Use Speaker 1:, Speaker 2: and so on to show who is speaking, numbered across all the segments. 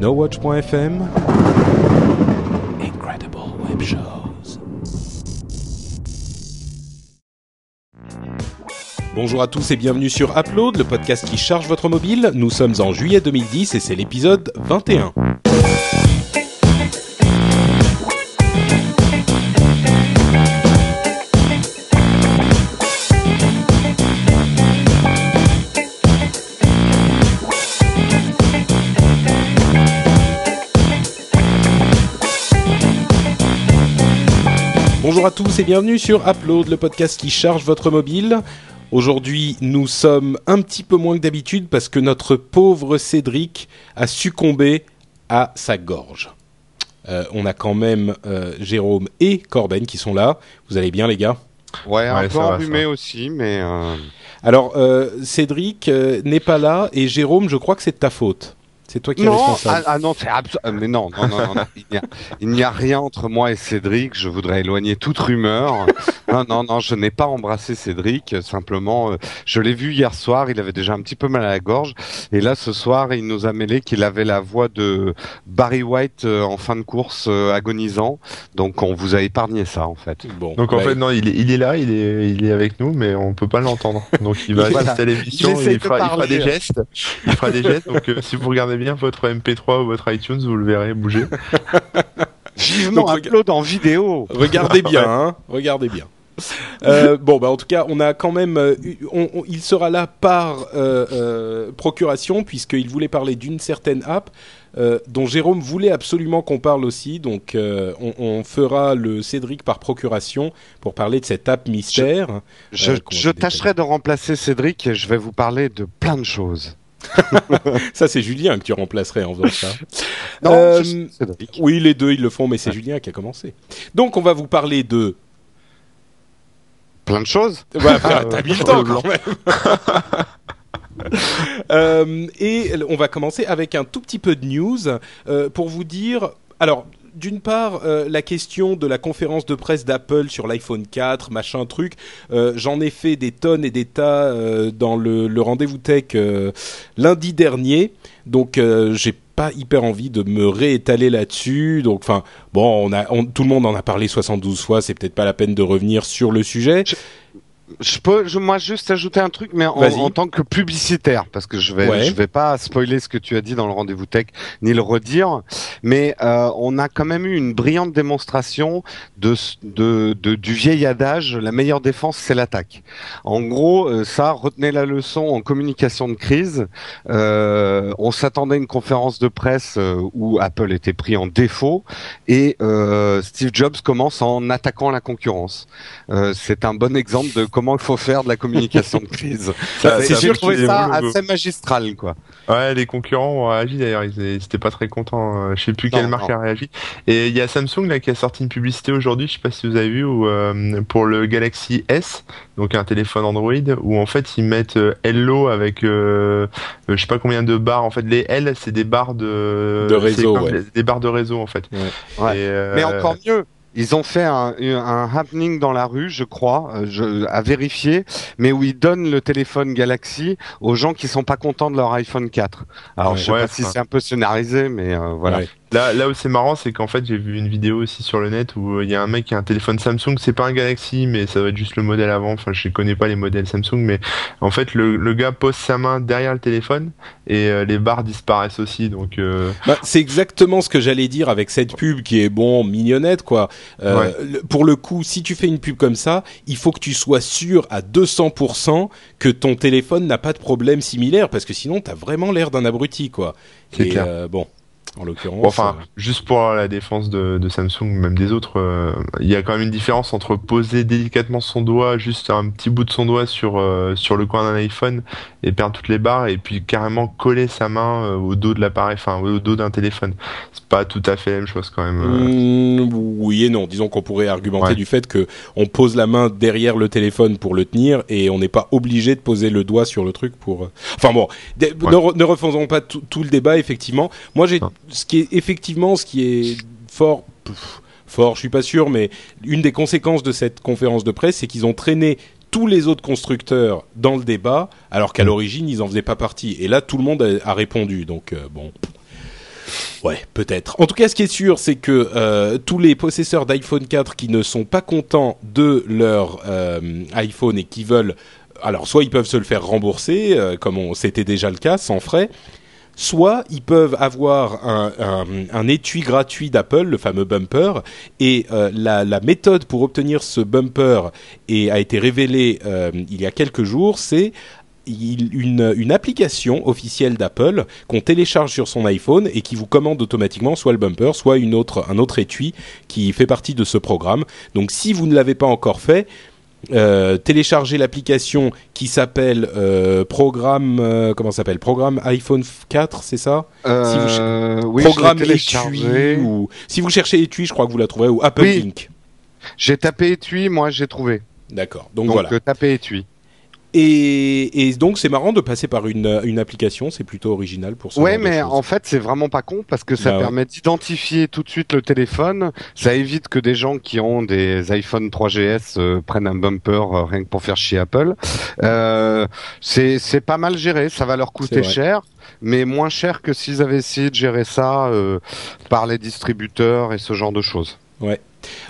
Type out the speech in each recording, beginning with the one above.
Speaker 1: NoWatch.fm Incredible Web Shows. Bonjour à tous et bienvenue sur Upload, le podcast qui charge votre mobile. Nous sommes en juillet 2010 et c'est l'épisode 21. Bonjour à tous et bienvenue sur Upload, le podcast qui charge votre mobile. Aujourd'hui, nous sommes un petit peu moins que d'habitude parce que notre pauvre Cédric a succombé à sa gorge. Euh, on a quand même euh, Jérôme et Corben qui sont là. Vous allez bien les gars?
Speaker 2: Ouais, un
Speaker 3: Ouais,
Speaker 2: peu enrhumé aussi, mais euh,
Speaker 1: Alors, euh, Cédric euh, n'est pas là et Jérôme, je crois que c'est de ta faute. C'est toi qui es
Speaker 2: non, ah,
Speaker 1: responsable.
Speaker 2: ah non, c'est euh, mais non, non, non, non, non, il n'y a, rien entre moi et Cédric. Je voudrais éloigner toute rumeur. non, non, non, je n'ai pas embrassé Cédric. Simplement, euh, je l'ai vu hier soir. Il avait déjà un petit peu mal à la gorge, et là, ce soir, il nous a mêlé qu'il avait la voix de Barry White euh, en fin de course, euh, agonisant. Donc, on vous a épargné ça, en fait.
Speaker 1: Bon,
Speaker 3: Donc en
Speaker 1: bah,
Speaker 3: fait non, il est, il est là, il est, il est avec nous, mais on peut pas l'entendre. Donc il va
Speaker 2: Voilà.
Speaker 3: assister à l'émission,
Speaker 2: Il
Speaker 3: fera, il fera des gestes, il fera des gestes. Donc euh, si vous regardez bien votre MP3 ou votre iTunes, vous le verrez bouger.
Speaker 2: Vivement
Speaker 1: Donc,
Speaker 2: upload en vidéo.
Speaker 1: Regardez bien, hein, regardez bien. Euh, bon, bah en tout cas, on a quand même. euh, on- on- il sera là par euh, euh, procuration puisqu'il voulait parler d'une certaine app euh, dont Jérôme voulait absolument qu'on parle aussi. Donc, euh, on, on fera le Cédric par procuration pour parler de cette app mystère.
Speaker 2: Je,
Speaker 1: Euh,
Speaker 2: tâcherai de remplacer Cédric et je vais vous parler de plein de choses.
Speaker 1: Ça, c'est Julien que tu remplacerais en faisant ça.
Speaker 2: Non,
Speaker 1: Euh,
Speaker 2: je.
Speaker 1: Oui, les deux, ils le font, mais c'est Julien qui a commencé. Donc, on va vous parler de.
Speaker 2: Plein de choses.
Speaker 1: Ouais, enfin,
Speaker 3: Ah,
Speaker 1: t'as
Speaker 3: ouais.
Speaker 1: mis le temps quand même. Euh, et on va commencer avec un tout petit peu de news euh, pour vous dire. Alors, d'une part, euh, la question de la conférence de presse d'Apple sur l'iPhone 4, machin truc. euh, J'en ai fait des tonnes et des tas euh, dans le, le rendez-vous tech lundi dernier, donc j'ai pas hyper envie de me réétaler là-dessus. Donc, enfin, bon, on a, on- tout le monde en a parlé 72 fois. C'est peut-être pas la peine de revenir sur le sujet.
Speaker 2: Je peux, je, moi, juste ajouter un truc, mais en, en tant que publicitaire, parce que je vais,
Speaker 1: Ouais.
Speaker 2: je vais pas spoiler ce que tu as dit dans le rendez-vous tech, ni le redire, mais euh, on a quand même eu une brillante démonstration de, de, de- du vieil adage la meilleure défense, c'est l'attaque. En gros, euh, ça, retenez la leçon en communication de crise. Euh, on s'attendait à une conférence de presse euh, où Apple était pris en défaut et euh, Steve Jobs commence en attaquant la concurrence. Euh, c'est un bon exemple de comment il faut faire de la communication de crise.
Speaker 1: C'est sûr
Speaker 2: trouvé ça assez magistral, quoi.
Speaker 3: Ouais, les concurrents ont réagi d'ailleurs, ils ils étaient pas très contents. euh, Je sais plus quelle marque
Speaker 2: non.
Speaker 3: a réagi. Et il y a Samsung là qui a sorti une publicité aujourd'hui, je sais pas si vous avez vu, où, euh, pour le Galaxy S, donc un téléphone Android, où en fait ils mettent euh, Hello avec euh, je sais pas combien de barres. En fait, les L c'est des barres de
Speaker 1: De réseau, ouais.
Speaker 3: des- barres de réseau en fait.
Speaker 2: Ouais.
Speaker 3: Et, euh,
Speaker 2: Mais encore mieux. Ils ont fait un, un happening dans la rue, je crois, euh, je, à vérifier, mais où ils donnent le téléphone Galaxy aux gens qui sont pas contents de leur iPhone 4. Alors
Speaker 1: Ouais.
Speaker 2: je sais
Speaker 3: Ouais,
Speaker 2: pas si c'est un peu scénarisé, mais euh, voilà.
Speaker 1: Ouais.
Speaker 3: Là, là où c'est marrant, c'est qu'en fait, j'ai vu une vidéo aussi sur le net où euh, il y a un mec qui a un téléphone Samsung. C'est pas un Galaxy, mais ça va être juste le modèle avant. Enfin, je connais pas les modèles Samsung, mais en fait, le, le gars pose sa main derrière le téléphone et euh, les barres disparaissent aussi. Donc, euh,
Speaker 1: Bah, c'est exactement ce que j'allais dire avec cette pub qui est bon mignonnette quoi. Euh,
Speaker 3: Ouais.
Speaker 1: le- pour le coup, si tu fais une pub comme ça, il faut que tu sois sûr à 200% que ton téléphone n'a pas de problème similaire parce que sinon t'as vraiment l'air d'un abruti quoi.
Speaker 3: C'est
Speaker 1: Et
Speaker 3: clair.
Speaker 1: euh, bon, en l'occurrence.
Speaker 3: bon, enfin,
Speaker 1: euh,
Speaker 3: juste pour la défense de, de Samsung, même des autres, euh, il y a quand même une différence entre poser délicatement son doigt, juste un petit bout de son doigt sur euh, sur le coin d'un iPhone et perdre toutes les barres, et puis carrément coller sa main euh, au dos de l'appareil, enfin au dos d'un téléphone. C'est pas tout à fait la même chose quand même. euh.
Speaker 1: mm, oui et non. Disons qu'on pourrait argumenter
Speaker 3: Ouais.
Speaker 1: du fait que on pose la main derrière le téléphone pour le tenir et on n'est pas obligé de poser le doigt sur le truc pour. Enfin bon,
Speaker 3: Ouais.
Speaker 1: ne, re- ne refaisons pas tout, le débat. Effectivement, moi j'ai. Ce qui est effectivement fort. fort, je suis pas sûr, mais une des conséquences de cette conférence de presse, c'est qu'ils ont traîné tous les autres constructeurs dans le débat, alors qu'à l'origine ils en faisaient pas partie. Et là, tout le monde a, répondu. Donc euh, bon. Ouais, peut-être. En tout cas, ce qui est sûr, c'est que euh, tous les possesseurs d'iPhone 4 qui ne sont pas contents de leur euh, iPhone et qui veulent, alors soit ils peuvent se le faire rembourser, comme c'était déjà le cas, sans frais, soit ils peuvent avoir un, étui gratuit d'Apple, le fameux bumper, et euh, la, méthode pour obtenir ce bumper et a été révélée euh, il y a quelques jours, c'est une, application officielle d'Apple qu'on télécharge sur son iPhone et qui vous commande automatiquement soit le bumper, soit un autre étui qui fait partie de ce programme. Donc si vous ne l'avez pas encore fait, euh, télécharger l'application qui s'appelle euh, programme euh, comment s'appelle? Programme iPhone 4 c'est ça?
Speaker 2: Si vous
Speaker 1: oui, programme étui ou si vous cherchez étui je crois que vous la trouverez ou Apple
Speaker 2: Oui.
Speaker 1: Link
Speaker 2: J'ai tapé étui, moi j'ai trouvé.
Speaker 1: d'accord donc,
Speaker 2: Donc,
Speaker 1: voilà
Speaker 2: étui.
Speaker 1: Et, et donc c'est marrant de passer par une, une application c'est plutôt original pour ce
Speaker 2: Ouais, mais en fait, c'est vraiment pas con parce que ça
Speaker 1: Bah ouais.
Speaker 2: permet d'identifier tout de suite le téléphone. Ça évite que des gens qui ont des iPhone 3GS euh, prennent un bumper euh, rien que pour faire chier Apple. Euh, c'est c'est pas mal géré. Ça va leur coûter cher, mais moins cher que s'ils avaient essayé de gérer ça euh, par les distributeurs et ce genre de choses.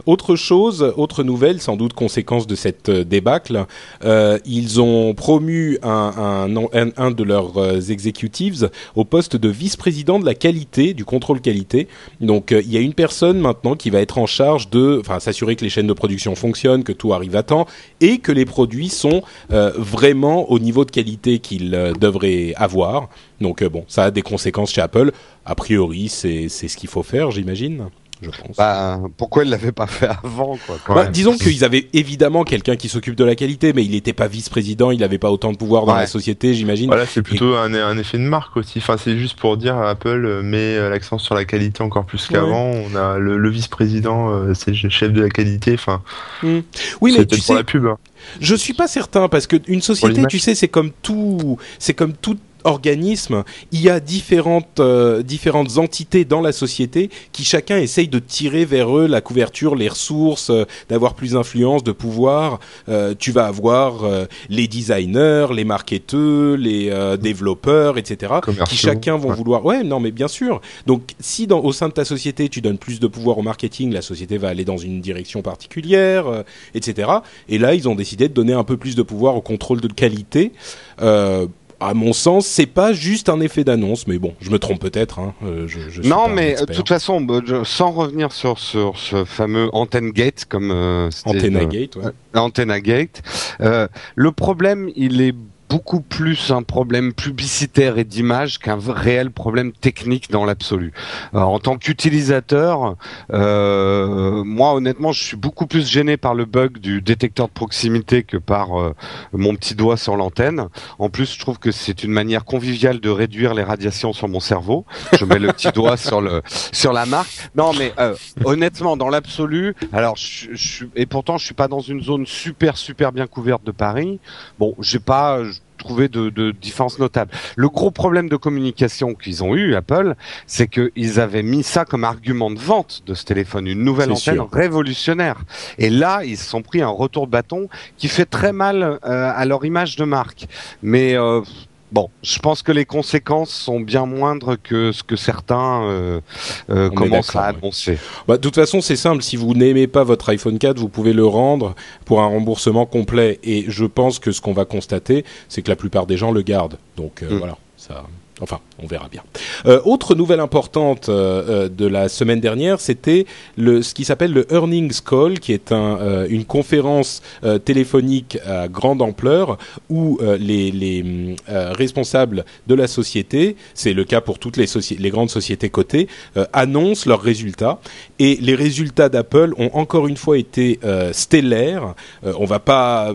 Speaker 1: Autre chose, autre nouvelle, sans doute conséquence de cette euh, débâcle, euh, ils ont promu un, de leurs euh, executives au poste de vice-président de la qualité, du contrôle qualité. Donc il y a une personne maintenant qui va être en charge de, s'assurer que les chaînes de production fonctionnent, que tout arrive à temps et que les produits sont vraiment au niveau de qualité qu'ils devraient avoir. Donc bon, ça a des conséquences chez Apple. A priori, c'est ce qu'il faut faire, j'imagine. Je pense.
Speaker 2: Bah, pourquoi ils l'avaient pas fait avant, quoi
Speaker 1: Bah, disons qu'ils avaient évidemment quelqu'un qui s'occupe de la qualité, mais il n'était pas vice-président, il n'avait pas autant de pouvoir dans
Speaker 2: Ouais.
Speaker 1: la société, j'imagine.
Speaker 3: Voilà, c'est plutôt un, un effet de marque aussi. Enfin, c'est juste pour dire Apple euh, met euh, l'accent sur la qualité encore plus qu'avant. On a le, le vice-président, euh, c'est le chef de la qualité. Enfin,
Speaker 1: Oui, mais
Speaker 3: c'est
Speaker 1: tu
Speaker 3: peut-être
Speaker 1: sais,
Speaker 3: pour la pub. hein.
Speaker 1: je suis pas certain parce que une société, tu sais, c'est comme tout, c'est comme tout organisme, il y a différentes euh, différentes entités dans la société qui chacun essaye de tirer vers eux la couverture, les ressources, euh, d'avoir plus d'influence, de pouvoir. Euh, tu vas avoir les designers, les marketeurs, les euh, développeurs, etc. qui chacun vont
Speaker 3: ouais.
Speaker 1: vouloir. Ouais, non, mais bien sûr. Donc, si dans, au sein de ta société tu donnes plus de pouvoir au marketing, la société va aller dans une direction particulière, etc. Et là, ils ont décidé de donner un peu plus de pouvoir au contrôle de qualité. À mon sens, c'est pas juste un effet d'annonce, mais bon, je me trompe peut-être. Hein. Euh, je, je suis
Speaker 2: Non, mais euh, de toute façon, sans revenir sur, sur ce fameux Antenne Gate, comme euh,
Speaker 1: Antenna Gate, ouais.
Speaker 2: Antenna Gate. Le problème, il est beaucoup plus un problème publicitaire et d'image qu'un réel problème technique dans l'absolu. En tant qu'utilisateur, euh, moi honnêtement, je suis beaucoup plus gêné par le bug du détecteur de proximité que par euh, mon petit doigt sur l'antenne. En plus, je trouve que c'est une manière conviviale de réduire les radiations sur mon cerveau. Je mets le petit doigt sur le sur la marque. Non, mais euh, honnêtement, dans l'absolu, alors je, je et pourtant je suis pas dans une zone super super bien couverte de Paris. Bon, j'ai pas trouvé de, de différence notable. Le gros problème de communication qu'ils ont eu Apple, c'est qu'ils avaient mis ça comme argument de vente de ce téléphone, une nouvelle antenne
Speaker 1: sûr.
Speaker 2: révolutionnaire. Et là, ils se sont pris un retour de bâton qui fait très mal euh, à leur image de marque. Mais euh, Bon, je pense que les conséquences sont bien moindres que ce que certains euh, euh, commencent à annoncer.
Speaker 1: Bah, de toute façon, c'est simple. Si vous n'aimez pas votre iPhone 4, vous pouvez le rendre pour un remboursement complet. Et je pense que ce qu'on va constater, c'est que la plupart des gens le gardent. Donc euh,
Speaker 2: Mm.
Speaker 1: voilà, ça. Enfin, on verra bien. Euh, autre nouvelle importante euh, euh, de la semaine dernière, c'était le ce qui s'appelle le earnings call, qui est un, une conférence téléphonique à grande ampleur où les, les responsables de la société, c'est le cas pour toutes les, les grandes sociétés cotées, annoncent leurs résultats. Et les résultats d'Apple ont encore une fois été stellaires. On va pas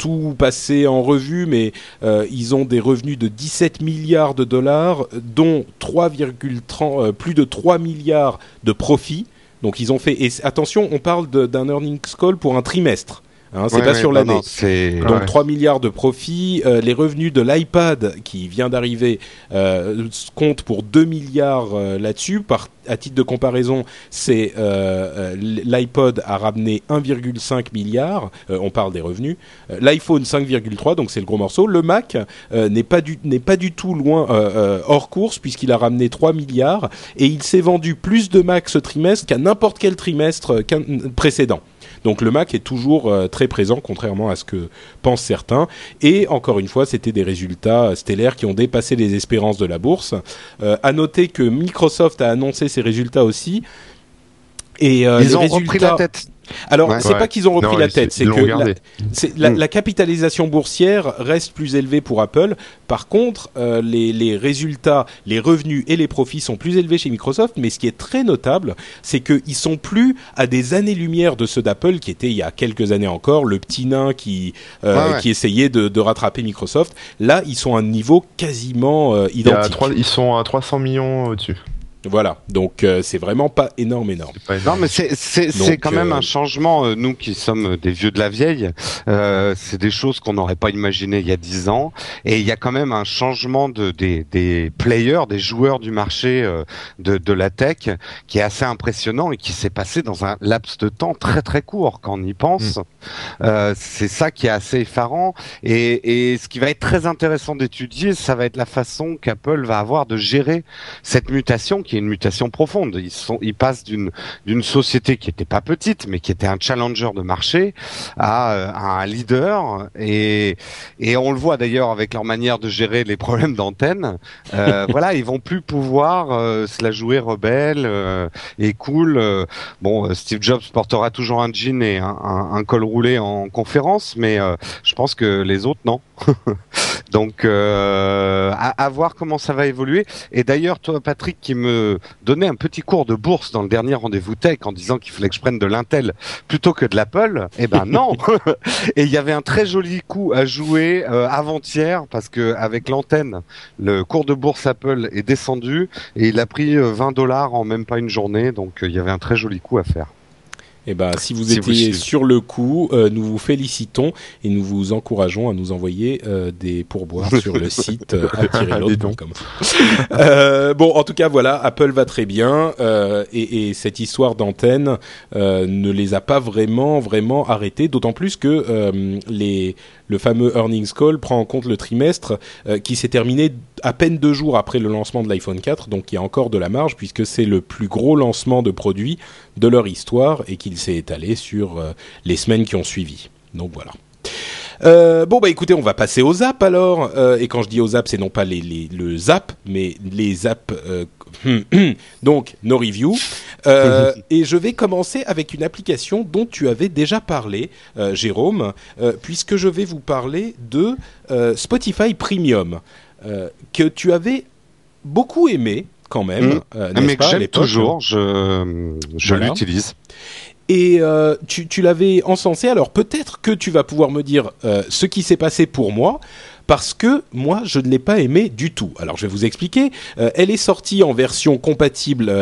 Speaker 1: tout passer en revue, mais euh, ils ont des revenus de 17 milliards de dollars, dont 3,30 euh, plus de 3 milliards de profits. Donc ils ont fait et attention, on parle d'un earnings call pour un trimestre. Hein, c'est
Speaker 2: Ouais,
Speaker 1: pas
Speaker 2: ouais,
Speaker 1: sur l'année.
Speaker 2: non,
Speaker 1: Donc
Speaker 3: Ouais.
Speaker 1: 3 milliards de profits. Euh, les revenus de l'iPad qui vient d'arriver euh, comptent pour 2 milliards euh, là-dessus. Par à titre de comparaison, c'est l'iPod a ramené 1,5 milliard. On parle des revenus. L'iPhone 5,3, donc c'est le gros morceau. Le Mac n'est pas du n'est pas du tout loin hors course puisqu'il a ramené 3 milliards et il s'est vendu plus de Mac ce trimestre qu'à n'importe quel trimestre précédent. Donc le Mac est toujours euh, très présent, contrairement à ce que pensent certains. Et encore une fois, c'était des résultats stellaires qui ont dépassé les espérances de la bourse. Euh, à noter que Microsoft a annoncé ses résultats aussi. Et euh,
Speaker 2: Ils ont repris
Speaker 1: résultats-
Speaker 2: la tête.
Speaker 1: Alors,
Speaker 2: Ouais.
Speaker 1: c'est
Speaker 3: Ouais.
Speaker 1: pas qu'ils ont repris
Speaker 3: Non,
Speaker 1: la tête, c'est que la, la,
Speaker 2: Mm.
Speaker 1: la capitalisation boursière reste plus élevée pour Apple. Par contre, euh, les, les résultats, les revenus et les profits sont plus élevés chez Microsoft. Mais ce qui est très notable, c'est qu'ils sont plus à des années-lumière de ceux d'Apple, qui étaient il y a quelques années encore le petit nain qui euh,
Speaker 2: Ouais,
Speaker 1: qui essayait de, de rattraper Microsoft. Là, ils sont à un niveau quasiment euh,
Speaker 3: Il
Speaker 1: identique.
Speaker 3: ils sont à 300 millions au-dessus.
Speaker 1: Voilà. Donc euh, c'est vraiment pas énorme, énorme.
Speaker 3: C'est pas
Speaker 2: Non,
Speaker 3: énorme.
Speaker 2: mais c'est c'est
Speaker 1: Donc,
Speaker 2: c'est quand même
Speaker 1: euh,
Speaker 2: un changement. euh, Nous qui sommes des vieux de la vieille, euh, c'est des choses qu'on n'aurait pas imaginées il y a dix ans. Et il y a quand même un changement de des des players, des joueurs du marché euh, de de la tech qui est assez impressionnant et qui s'est passé dans un laps de temps très très court quand on y pense. Euh, c'est ça qui est assez effarant. Et et ce qui va être très intéressant d'étudier, ça va être la façon qu'Apple va avoir de gérer cette mutation qui est une mutation profonde. Ils sont, ils passent d'une d'une société qui était pas petite, mais qui était un challenger de marché, à, euh, à un leader. Et et on le voit d'ailleurs avec leur manière de gérer les problèmes d'antenne. Euh, voilà, ils vont plus pouvoir euh, se la jouer rebelle euh, et cool. Euh, bon, Steve Jobs portera toujours un jean et un, un, un col roulé en conférence, mais euh, je pense que les autres non. Donc, euh, à, à voir comment ça va évoluer. Et d'ailleurs, toi, Patrick, qui me donnait un petit cours de bourse dans le dernier rendez-vous tech en disant qu'il fallait que je prenne de l'Intel plutôt que de l'Apple, eh ben non. Et il y avait un très joli coup à jouer euh, avant-hier parce que avec l'antenne, le cours de bourse Apple est descendu et il a pris euh, 20 dollars en même pas une journée. Donc, euh, il y avait un très joli coup à faire.
Speaker 1: Eh ben, si vous étiez sur le coup, euh, nous vous félicitons et nous vous encourageons à nous envoyer euh, des pourboires sur le site euh, euh, bon, en tout cas, voilà, Apple va très bien et, et cette histoire d'antenne ne les a pas vraiment, vraiment arrêtés. D'autant plus que les, le fameux earnings call prend en compte le trimestre euh, qui s'est terminé à peine deux jours après le lancement de l'iPhone 4, donc il y a encore de la marge puisque c'est le plus gros lancement de produits de leur histoire et qu'il s'est étalé sur euh, les semaines qui ont suivi. Donc voilà. Euh, bon bah écoutez, on va passer aux apps alors. Euh, et quand je dis aux apps, c'est non pas les, les, le zap, mais les apps. euh, donc nos reviews. Et je vais commencer avec une application dont tu avais déjà parlé, Jérôme, puisque je vais vous parler de Spotify Premium, que tu avais beaucoup aimé quand même.
Speaker 2: Mhm.
Speaker 1: euh,
Speaker 2: Mais que j'aime toujours, je, je
Speaker 1: Voilà. Et euh, tu, l'avais encensé, alors peut-être que tu vas pouvoir me dire euh, ce qui s'est passé pour moi, parce que moi, je ne l'ai pas aimé du tout. Alors je vais vous expliquer. Euh, elle est sortie en version compatible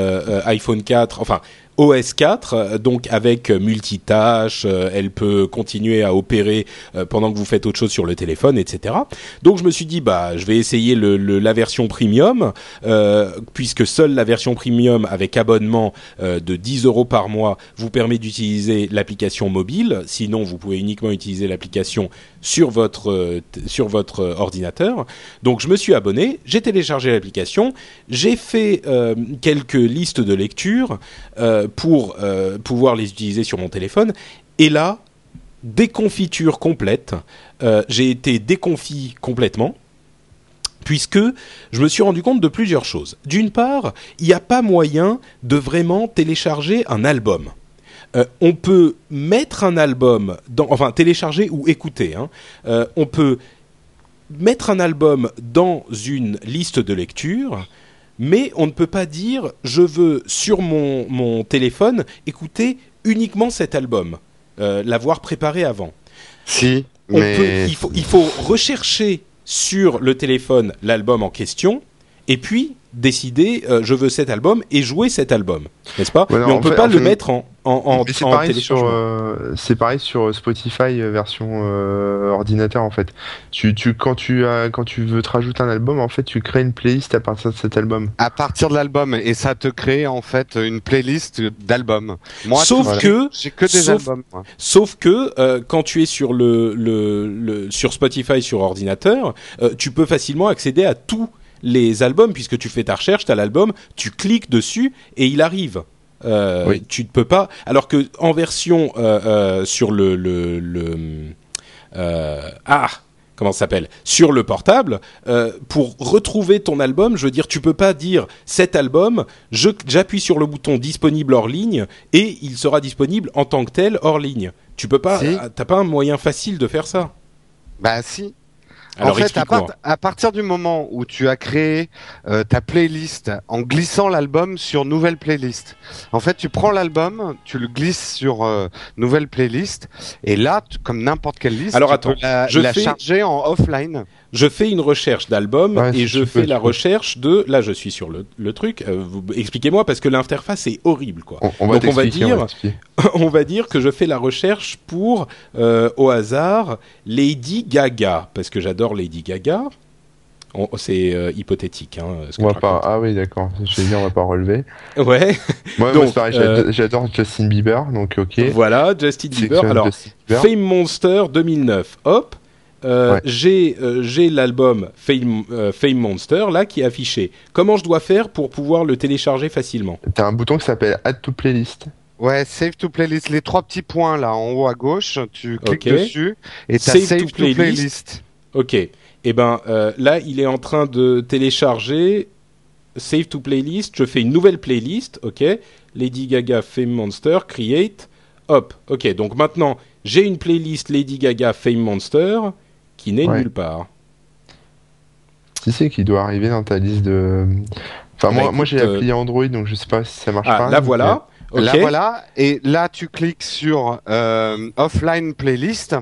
Speaker 1: iPhone 4, enfin OS 4, euh, donc avec euh, multitâche, euh, elle peut continuer à opérer pendant que vous faites autre chose sur le téléphone, etc. Donc je me suis dit, bah, je vais essayer la version premium, puisque seule la version premium avec abonnement de 10 euros par mois vous permet d'utiliser l'application mobile. Sinon, vous pouvez uniquement utiliser l'application sur votre sur votre ordinateur. Donc, je me suis abonné, j'ai téléchargé l'application, j'ai fait quelques listes de lecture pour euh, pouvoir les utiliser sur mon téléphone. Et là, déconfiture complète. Euh, j'ai été déconfit complètement puisque je me suis rendu compte de plusieurs choses. D'une part, il n'y a pas moyen de vraiment télécharger un album. Euh, on peut mettre un album, dans, enfin télécharger ou écouter. hein. On peut mettre un album dans une liste de lecture, mais on ne peut pas dire je veux sur mon, mon téléphone écouter uniquement cet album, euh, l'avoir préparé avant.
Speaker 2: Si,
Speaker 1: On
Speaker 2: mais
Speaker 1: peut- il, faut, il faut rechercher sur le téléphone l'album en question et puis décider euh, je veux cet album et jouer cet album, n'est-ce pas?
Speaker 3: Ouais, non,
Speaker 1: Mais on peut
Speaker 3: fait-
Speaker 1: pas
Speaker 3: en
Speaker 1: le
Speaker 3: fait-
Speaker 1: mettre en, en, en,
Speaker 3: Mais c'est
Speaker 1: en
Speaker 3: pareil sur euh, c'est pareil sur Spotify euh, version euh, ordinateur en fait. Tu tu quand tu as quand tu veux te rajouter un album en fait tu crées une playlist à partir de cet album.
Speaker 2: À partir de l'album et ça te crée en fait une playlist d'albums. Moi,
Speaker 1: Sauf
Speaker 2: tout-
Speaker 1: que-
Speaker 2: j'ai que des
Speaker 1: sauf-
Speaker 2: albums. moi.
Speaker 1: Sauf que euh, quand tu es sur le, le, le sur Spotify sur ordinateur, euh, tu peux facilement accéder à tous les albums puisque tu fais ta recherche, tu as l'album, tu cliques dessus et il arrive. Euh,
Speaker 3: Oui.
Speaker 1: Tu ne peux pas. Alors que en version euh, euh, sur le le, le ah comment ça s'appelle? Sur le portable pour retrouver ton album je veux dire tu peux pas dire cet album j'appuie sur le bouton disponible hors ligne et il sera disponible en tant que tel hors ligne tu peux pas
Speaker 2: Si.
Speaker 1: t'as pas un moyen facile de faire ça?
Speaker 2: Bah si.
Speaker 1: Alors
Speaker 2: en fait, à,
Speaker 1: explique-moi
Speaker 2: part- à partir du moment où tu as créé euh, ta playlist en glissant l'album sur nouvelle playlist, en fait, tu prends l'album, tu le glisses sur euh, nouvelle playlist, et là, tu- comme n'importe quelle liste,
Speaker 1: Alors,
Speaker 2: tu
Speaker 1: attends,
Speaker 2: peux la,
Speaker 1: je
Speaker 2: la
Speaker 1: fais-
Speaker 2: charger en offline.
Speaker 1: Je fais une recherche d'album
Speaker 3: Ouais,
Speaker 1: et je fais
Speaker 3: peux,
Speaker 1: la recherche de là je suis sur le, le truc euh, vous- expliquez-moi parce que l'interface est horrible quoi
Speaker 3: On, on va
Speaker 1: Donc, on va
Speaker 3: t'expliquer,
Speaker 1: dire- on va dire que je fais la recherche pour, euh, au hasard, Lady Gaga, parce que j'adore Lady Gaga. C'est euh, hypothétique. Hein, ce que
Speaker 3: On va pas ah oui d'accord, je vais dire on va pas relever.
Speaker 1: Ouais,
Speaker 3: Moi,
Speaker 1: Donc,
Speaker 3: moi,
Speaker 1: euh,
Speaker 3: j'adore Justin Bieber donc OK.
Speaker 1: voilà, Justin Bieber. Alors,
Speaker 3: Justin Bieber.
Speaker 1: Fame Monster 2009, hop. Euh,
Speaker 3: Ouais.
Speaker 1: J'ai euh, j'ai l'album Fame, euh, Fame Monster là qui est affiché. Comment je dois faire pour pouvoir le télécharger facilement?
Speaker 3: T'as un bouton qui s'appelle Add to Playlist.
Speaker 2: Ouais, save to playlist. Les trois petits points là en haut à gauche, tu cliques dessus et t'as
Speaker 1: Save
Speaker 2: save,
Speaker 1: to
Speaker 2: to,
Speaker 1: playlist.
Speaker 2: playlist.
Speaker 1: Ok. Eh ben euh, là, il est en train de télécharger Save to Playlist. Je fais une nouvelle playlist. Ok. Lady Gaga Fame Monster Create. Hop. Ok. Donc maintenant, j'ai une playlist Lady Gaga Fame Monster qui
Speaker 3: Ouais.
Speaker 1: nulle part.
Speaker 3: Si c'est qui doit arriver dans ta liste de Enfin
Speaker 1: Bah,
Speaker 3: moi
Speaker 1: écoute,
Speaker 3: moi j'ai
Speaker 1: euh,
Speaker 3: l'appli Android donc je sais pas si ça marche
Speaker 1: Ah,
Speaker 3: pas.
Speaker 1: là voilà. Ok.
Speaker 2: Là voilà, et là tu cliques sur euh, offline playlist.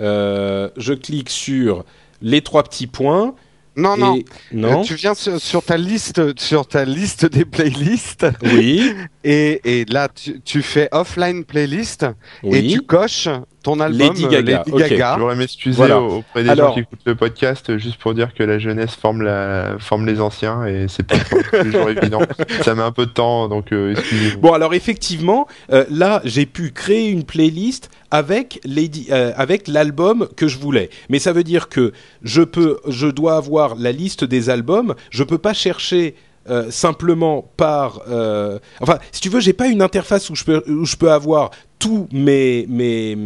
Speaker 1: Euh, je clique sur les trois petits points.
Speaker 2: Non non.
Speaker 1: Non.
Speaker 2: Euh, tu viens sur, sur ta liste sur ta liste des playlists
Speaker 1: Oui.
Speaker 2: et, et là tu, tu fais offline playlist et tu coches ton album
Speaker 1: Lady
Speaker 2: euh,
Speaker 1: Gaga,
Speaker 2: Lady. Gaga.
Speaker 3: Je voudrais m'excuser
Speaker 1: Voilà.
Speaker 3: auprès des
Speaker 1: Alors-
Speaker 3: gens qui écoutent le podcast euh, juste pour dire que la jeunesse forme la forme les anciens et c'est pas toujours évident. Ça met un peu de temps donc euh, excusez-moi.
Speaker 1: Bon, alors effectivement, euh, là, j'ai pu créer une playlist avec Lady, euh, avec l'album que je voulais. Mais ça veut dire que je peux, je dois avoir la liste des albums. Je peux pas chercher. Euh, simplement par euh, enfin si tu veux j'ai pas une interface où je peux où je peux avoir tous mes mes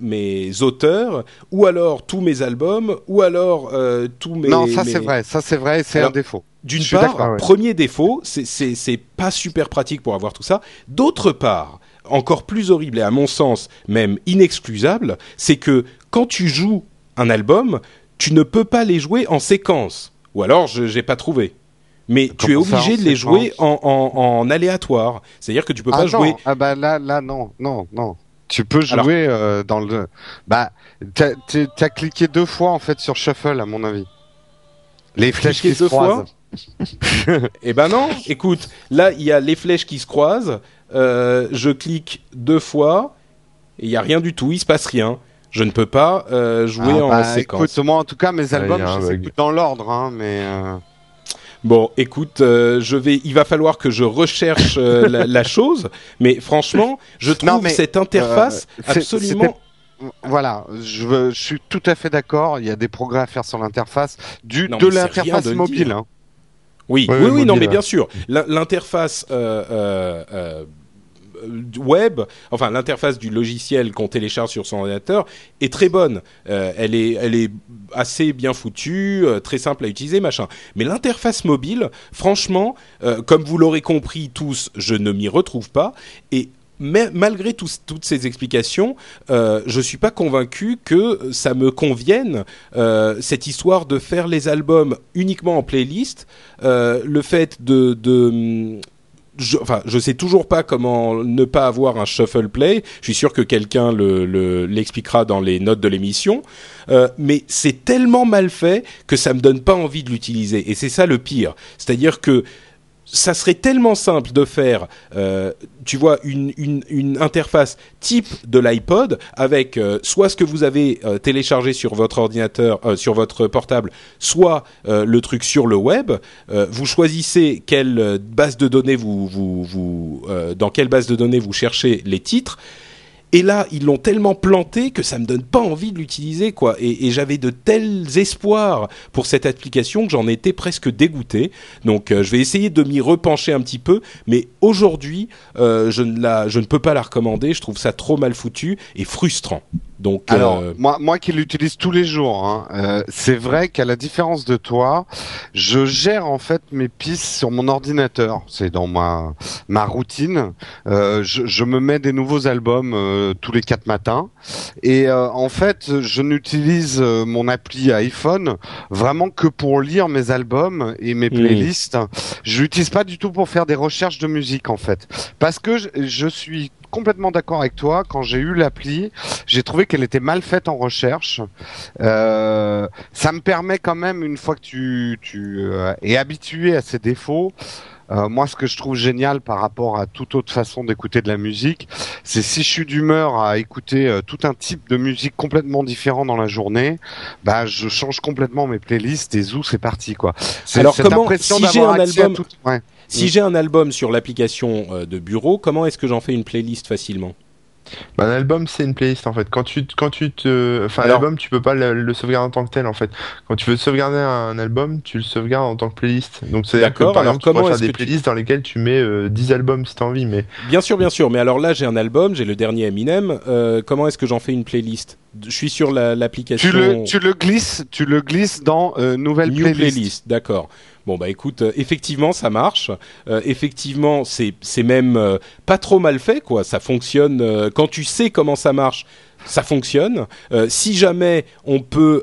Speaker 1: mes auteurs ou alors tous mes albums ou alors euh, tous mes
Speaker 2: Non, ça
Speaker 1: mes-
Speaker 2: c'est vrai, ça c'est vrai, c'est un défaut.
Speaker 1: d'une part,
Speaker 3: ouais.
Speaker 1: premier défaut, c'est- c'est c'est pas super pratique pour avoir tout ça. D'autre part, encore plus horrible et à mon sens même inexcusable, c'est que quand tu joues un album, tu ne peux pas les jouer en séquence. Ou alors, je j'ai pas trouvé. Mais tu es obligé de les jouer en, en, en aléatoire. C'est-à-dire que tu peux
Speaker 2: ah
Speaker 1: pas
Speaker 2: non,
Speaker 1: jouer.
Speaker 2: ah bah là là non non non. Tu peux
Speaker 1: Alors-
Speaker 2: jouer euh, dans le bah t'as t'as- cliqué deux fois en fait sur shuffle à mon avis. Les flèches qui se croisent.
Speaker 1: Eh ben non, écoute, là il y a les flèches qui se croisent, euh, je clique deux fois, et il y a rien du tout, il se passe rien. Je ne peux pas euh, jouer
Speaker 2: Ah
Speaker 1: en
Speaker 2: bah,
Speaker 1: séquence.
Speaker 2: Écoute, moi en tout cas mes albums je les écoute dans l'ordre hein, mais euh,
Speaker 1: Bon, écoute, euh, je vais, il va falloir que je recherche euh, la, la chose, mais franchement, je trouve
Speaker 2: Non, mais,
Speaker 1: cette interface
Speaker 2: euh, c'est-
Speaker 1: absolument.
Speaker 2: voilà, je, veux- je suis tout à fait d'accord, il y a des progrès à faire sur l'interface du
Speaker 1: Non,
Speaker 2: de l'interface mobile hein.
Speaker 1: Oui, oui, non, mais bien sûr, l'in- l'interface euh, euh, euh, web, enfin l'interface du logiciel qu'on télécharge sur son ordinateur est très bonne. Euh, elle est, elle est assez bien foutue, euh, très simple à utiliser, machin. Mais l'interface mobile, franchement, euh, comme vous l'aurez compris tous, je ne m'y retrouve pas et malgré toutes ces explications, euh, je suis pas convaincu que ça me convienne euh, cette histoire de faire les albums uniquement en playlist, euh, le fait de je, enfin, je sais toujours pas comment ne pas avoir un shuffle play. Je suis sûr que quelqu'un le, le- l'expliquera dans les notes de l'émission. Euh, mais c'est tellement mal fait que ça me donne pas envie de l'utiliser. Et c'est ça le pire. C'est-à-dire que ça serait tellement simple de faire, euh, tu vois, une, une, une, interface type de l'iPod avec euh, soit ce que vous avez euh, téléchargé sur votre ordinateur, euh, sur votre portable, soit le truc sur le web. vous choisissez quelle base de données vous, vous, vous dans quelle base de données vous cherchez les titres et là, ils l'ont tellement planté que ça me donne pas envie de l'utiliser, quoi. Et, et j'avais de tels espoirs pour cette application que j'en étais presque dégoûté. Donc, euh, je vais essayer de m'y repencher un petit peu. Mais aujourd'hui, euh, je ne la, je ne peux pas la recommander. Je trouve ça trop mal foutu et frustrant. Donc,
Speaker 2: alors
Speaker 1: euh,
Speaker 2: moi, moi qui l'utilise tous les jours, hein, euh, c'est vrai qu'à la différence de toi, je gère en fait mes pistes sur mon ordinateur. C'est dans ma ma routine. Euh, je, je, me mets des nouveaux albums euh, tous les quatre matins, et euh, en fait, je n'utilise mon appli iPhone vraiment que pour lire mes albums et mes playlists. Mmh. Je l'utilise pas du tout pour faire des recherches de musique en fait, parce que je, je suis complètement d'accord avec toi. Quand j'ai eu l'appli, j'ai trouvé qu'elle était mal faite en recherche. Euh, ça me permet quand même, une fois que tu, tu euh, es habitué à ces défauts, euh, moi, ce que je trouve génial par rapport à toute autre façon d'écouter de la musique, c'est si je suis d'humeur à écouter euh, tout un type de musique complètement différent dans la journée, bah je change complètement mes playlists et zou, c'est parti quoi.
Speaker 1: Alors comment si j'ai un album, tout... ouais. Si j'ai un album sur l'application euh, de bureau, comment est-ce que j'en fais une playlist facilement?
Speaker 3: Bah, un album, c'est une playlist en fait. Quand tu, quand tu te, enfin, l'album, tu peux pas le, sauvegarder en tant que tel en fait. Quand tu veux sauvegarder un album, tu le sauvegardes en tant que playlist. Donc c'est
Speaker 1: d'accord. Par exemple,
Speaker 3: tu peux faire des playlists dans lesquelles tu mets 10 euh, albums si t'as envie, mais.
Speaker 1: Bien sûr, bien sûr. Mais alors là, j'ai un album, j'ai le dernier Eminem. Euh, comment est-ce que j'en fais une playlist? Je suis sur l'application.
Speaker 2: tu le, tu le glisses, tu le glisses dans euh, nouvelle
Speaker 1: New
Speaker 2: playlist.
Speaker 1: playlist d'accord. Bon bah écoute, euh, effectivement ça marche. Euh, effectivement c'est c'est même pas trop mal fait quoi. Ça fonctionne quand tu sais comment ça marche. Ça fonctionne. si jamais on peut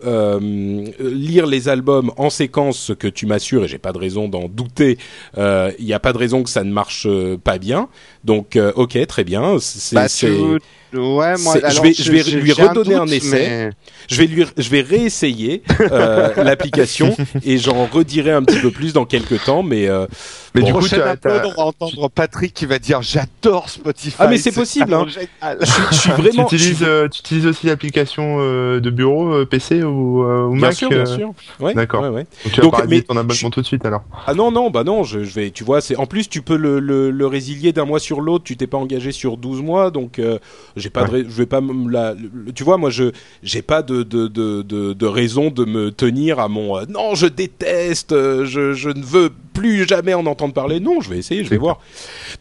Speaker 1: lire les albums en séquence, ce que tu m'assures et j'ai pas de raison d'en douter, il n'y a pas de raison que ça ne marche pas bien. Donc ok très bien. C'est
Speaker 2: bah, Ouais, moi, alors,
Speaker 1: je vais, je vais lui redonner un, doute, un essai. Mais... Je vais lui, je vais réessayer euh, l'application et j'en redirai un petit peu plus dans quelques temps, mais. Euh,
Speaker 2: mais bon, du coup, tu as, on va entendre Patrick qui va dire j'adore Spotify.
Speaker 1: Ah mais c'est possible. Hein. je, je, suis vraiment.
Speaker 3: Tu utilises, euh, tu utilises aussi l'application euh, de bureau euh, PC ou, ou
Speaker 1: bien
Speaker 3: Mac.
Speaker 1: Sûr, bien sûr. Ouais,
Speaker 3: D'accord.
Speaker 1: Ouais, ouais.
Speaker 3: Donc tu vas Donc, pas mais, ton abonnement tout de suite alors.
Speaker 1: Ah non non bah non je, je vais tu vois c'est en plus tu peux le, le, le résilier d'un mois sur l'autre tu t'es pas engagé sur 12 mois donc euh, j'ai pas de, je vais pas me la tu vois moi je j'ai pas de de, de de de raison de me tenir à mon non je déteste je je ne veux plus jamais en entendre parler. Non, je vais essayer, je vais voir.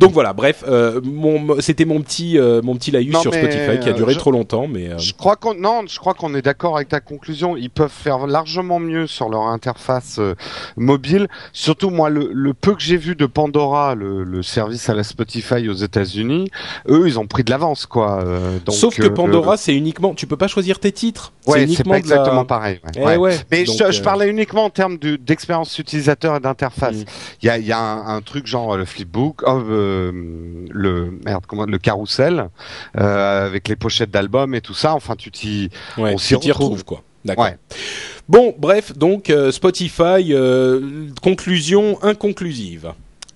Speaker 1: Donc voilà, bref, euh, mon, c'était mon petit, euh, mon petit laïus sur Spotify qui a duré
Speaker 2: je,
Speaker 1: trop longtemps, mais. Euh...
Speaker 2: Je crois qu'on, non, je crois qu'on est d'accord avec ta conclusion. Ils peuvent faire largement mieux sur leur interface euh, mobile. Surtout moi, le, le peu que j'ai vu de Pandora, le, le, service à la Spotify aux États-Unis, eux, ils ont pris de l'avance, quoi. Euh,
Speaker 1: donc, Sauf que Pandora, c'est uniquement, tu peux pas choisir tes titres.
Speaker 2: Ouais, c'est pas exactement la... pareil.
Speaker 1: Ouais. Eh ouais.
Speaker 2: Mais
Speaker 1: donc,
Speaker 2: je, je, parlais uniquement en termes d'expérience utilisateur et d'interface. Mm. Il y a, y a un, un, truc genre le flipbook, oh, euh, le merde, comment, le carrousel euh, avec les pochettes d'albums et tout ça. Enfin, tu t'y, on s'y
Speaker 1: retrouve. retrouve. quoi. D'accord. Ouais. Bon, bref, donc euh, Spotify, euh, conclusion inconclusive.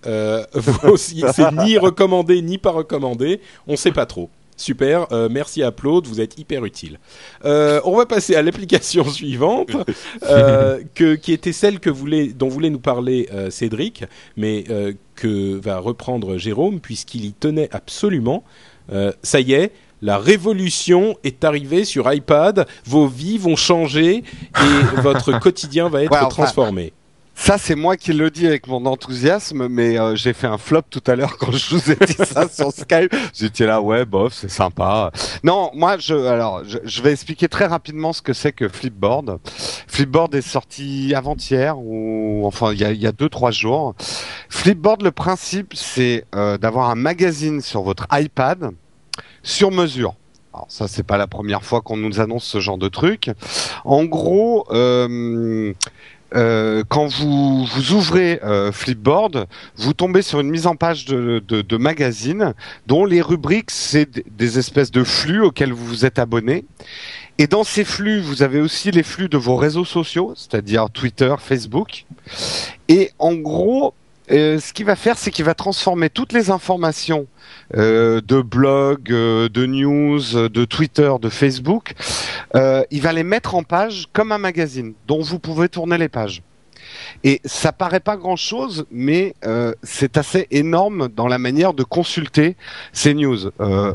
Speaker 1: Euh, c'est ni recommandé ni pas recommandé, on sait pas trop. Super, euh, merci à Claude, vous êtes hyper utile. Euh, on va passer à l'application suivante, euh, que, qui était celle que voulait, dont voulait nous parler Cédric, mais que va reprendre Jérôme puisqu'il y tenait absolument. Ça y est, la révolution est arrivée sur iPad, vos vies vont changer et votre quotidien va être ouais, enfin, transformé.
Speaker 2: Ça, c'est moi qui le dis avec mon enthousiasme, mais euh, j'ai fait un flop tout à l'heure quand je vous ai dit ça sur Skype. J'étais là, ouais, bof, c'est sympa. Non, moi, je, alors, je, je, vais expliquer très rapidement ce que c'est que Flipboard. Flipboard est sorti avant-hier ou enfin il y a, il y a deux trois jours. Flipboard, le principe, c'est euh, d'avoir un magazine sur votre iPad sur mesure. Alors ça, c'est pas la première fois qu'on nous annonce ce genre de truc. En gros. Euh, euh, quand vous, vous ouvrez euh, Flipboard, vous tombez sur une mise en page de, de, de magazine dont les rubriques, c'est des espèces de flux auxquels vous vous êtes abonné. Et dans ces flux, vous avez aussi les flux de vos réseaux sociaux, c'est-à-dire Twitter, Facebook. Et en gros, euh, ce qu'il va faire, c'est qu'il va transformer toutes les informations euh, de blog, euh, de news, de Twitter, de Facebook. Il va les mettre en page comme un magazine, dont vous pouvez tourner les pages. Et ça paraît pas grand chose, mais euh, c'est assez énorme dans la manière de consulter ces news. Euh,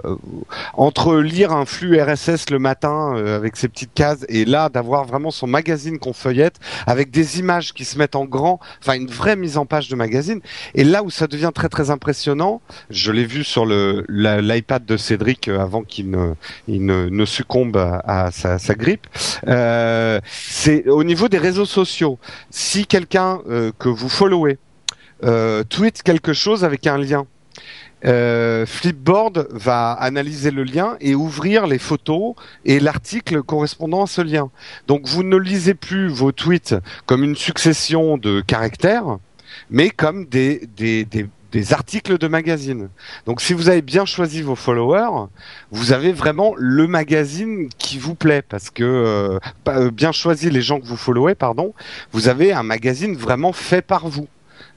Speaker 2: entre lire un flux RSS le matin euh, avec ses petites cases et là d'avoir vraiment son magazine qu'on feuillette avec des images qui se mettent en grand, enfin une vraie mise en page de magazine. Et là où ça devient très très impressionnant, je l'ai vu sur l'iPad de Cédric euh, avant qu'il ne, il ne, succombe à, sa, sa grippe. Euh, c'est au niveau des réseaux sociaux. Quelqu'un euh, que vous followez euh, tweet quelque chose avec un lien, euh, Flipboard va analyser le lien et ouvrir les photos et l'article correspondant à ce lien. Donc vous ne lisez plus vos tweets comme une succession de caractères, mais comme des, des articles de magazine. Donc si vous avez bien choisi vos followers, vous avez vraiment le magazine qui vous plaît parce que euh, euh, bien choisi les gens que vous followez, pardon, vous avez un magazine vraiment fait par vous.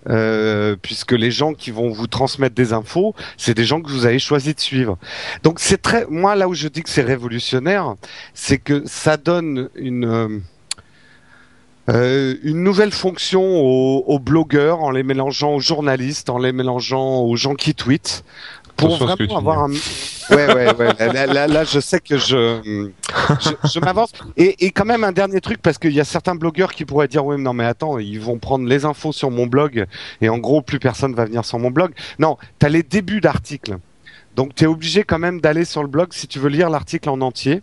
Speaker 2: Euh, puisque les gens qui vont vous transmettre des infos, c'est des gens que vous avez choisi de suivre. Donc c'est très, moi là où je dis que c'est révolutionnaire, c'est que ça donne une euh, une nouvelle fonction aux, aux blogueurs en les mélangeant aux journalistes, en les mélangeant aux gens qui tweetent, pour
Speaker 3: Attention
Speaker 2: vraiment avoir un. Ouais, ouais, ouais. Là, là, là, là, je sais que je, je, je m'avance. Et, et quand même un dernier truc parce qu'il y a certains blogueurs qui pourraient dire oui, mais non, mais attends, ils vont prendre les infos sur mon blog et en gros plus personne va venir sur mon blog. Non, t'as les débuts d'articles. Donc tu es obligé quand même d'aller sur le blog si tu veux lire l'article en entier.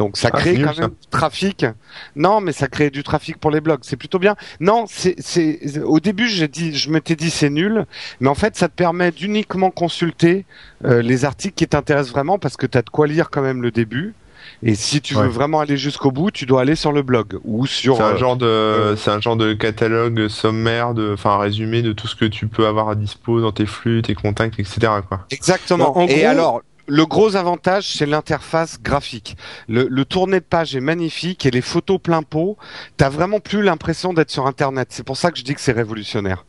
Speaker 2: Donc ça
Speaker 3: Ah,
Speaker 2: crée quand même du trafic. Non, mais ça crée du trafic pour les blogs. C'est plutôt bien. Non, c'est c'est au début j'ai dit je m'étais dit c'est nul, mais en fait ça te permet d'uniquement consulter euh, les articles qui t'intéressent vraiment parce que tu as de quoi lire quand même le début. Et si tu veux vraiment aller jusqu'au bout, tu dois aller sur le blog ou sur
Speaker 3: C'est un
Speaker 2: euh,
Speaker 3: genre de, c'est un genre de catalogue sommaire, de, enfin un résumé de tout ce que tu peux avoir à dispo dans tes flux, tes contacts, etc. Quoi.
Speaker 2: Exactement.
Speaker 1: En- en
Speaker 2: et
Speaker 1: gros-
Speaker 2: alors, le gros avantage, c'est l'interface graphique. Le, le de page est magnifique et les photos plein pot. T'as vraiment plus l'impression d'être sur Internet. C'est pour ça que je dis que c'est révolutionnaire.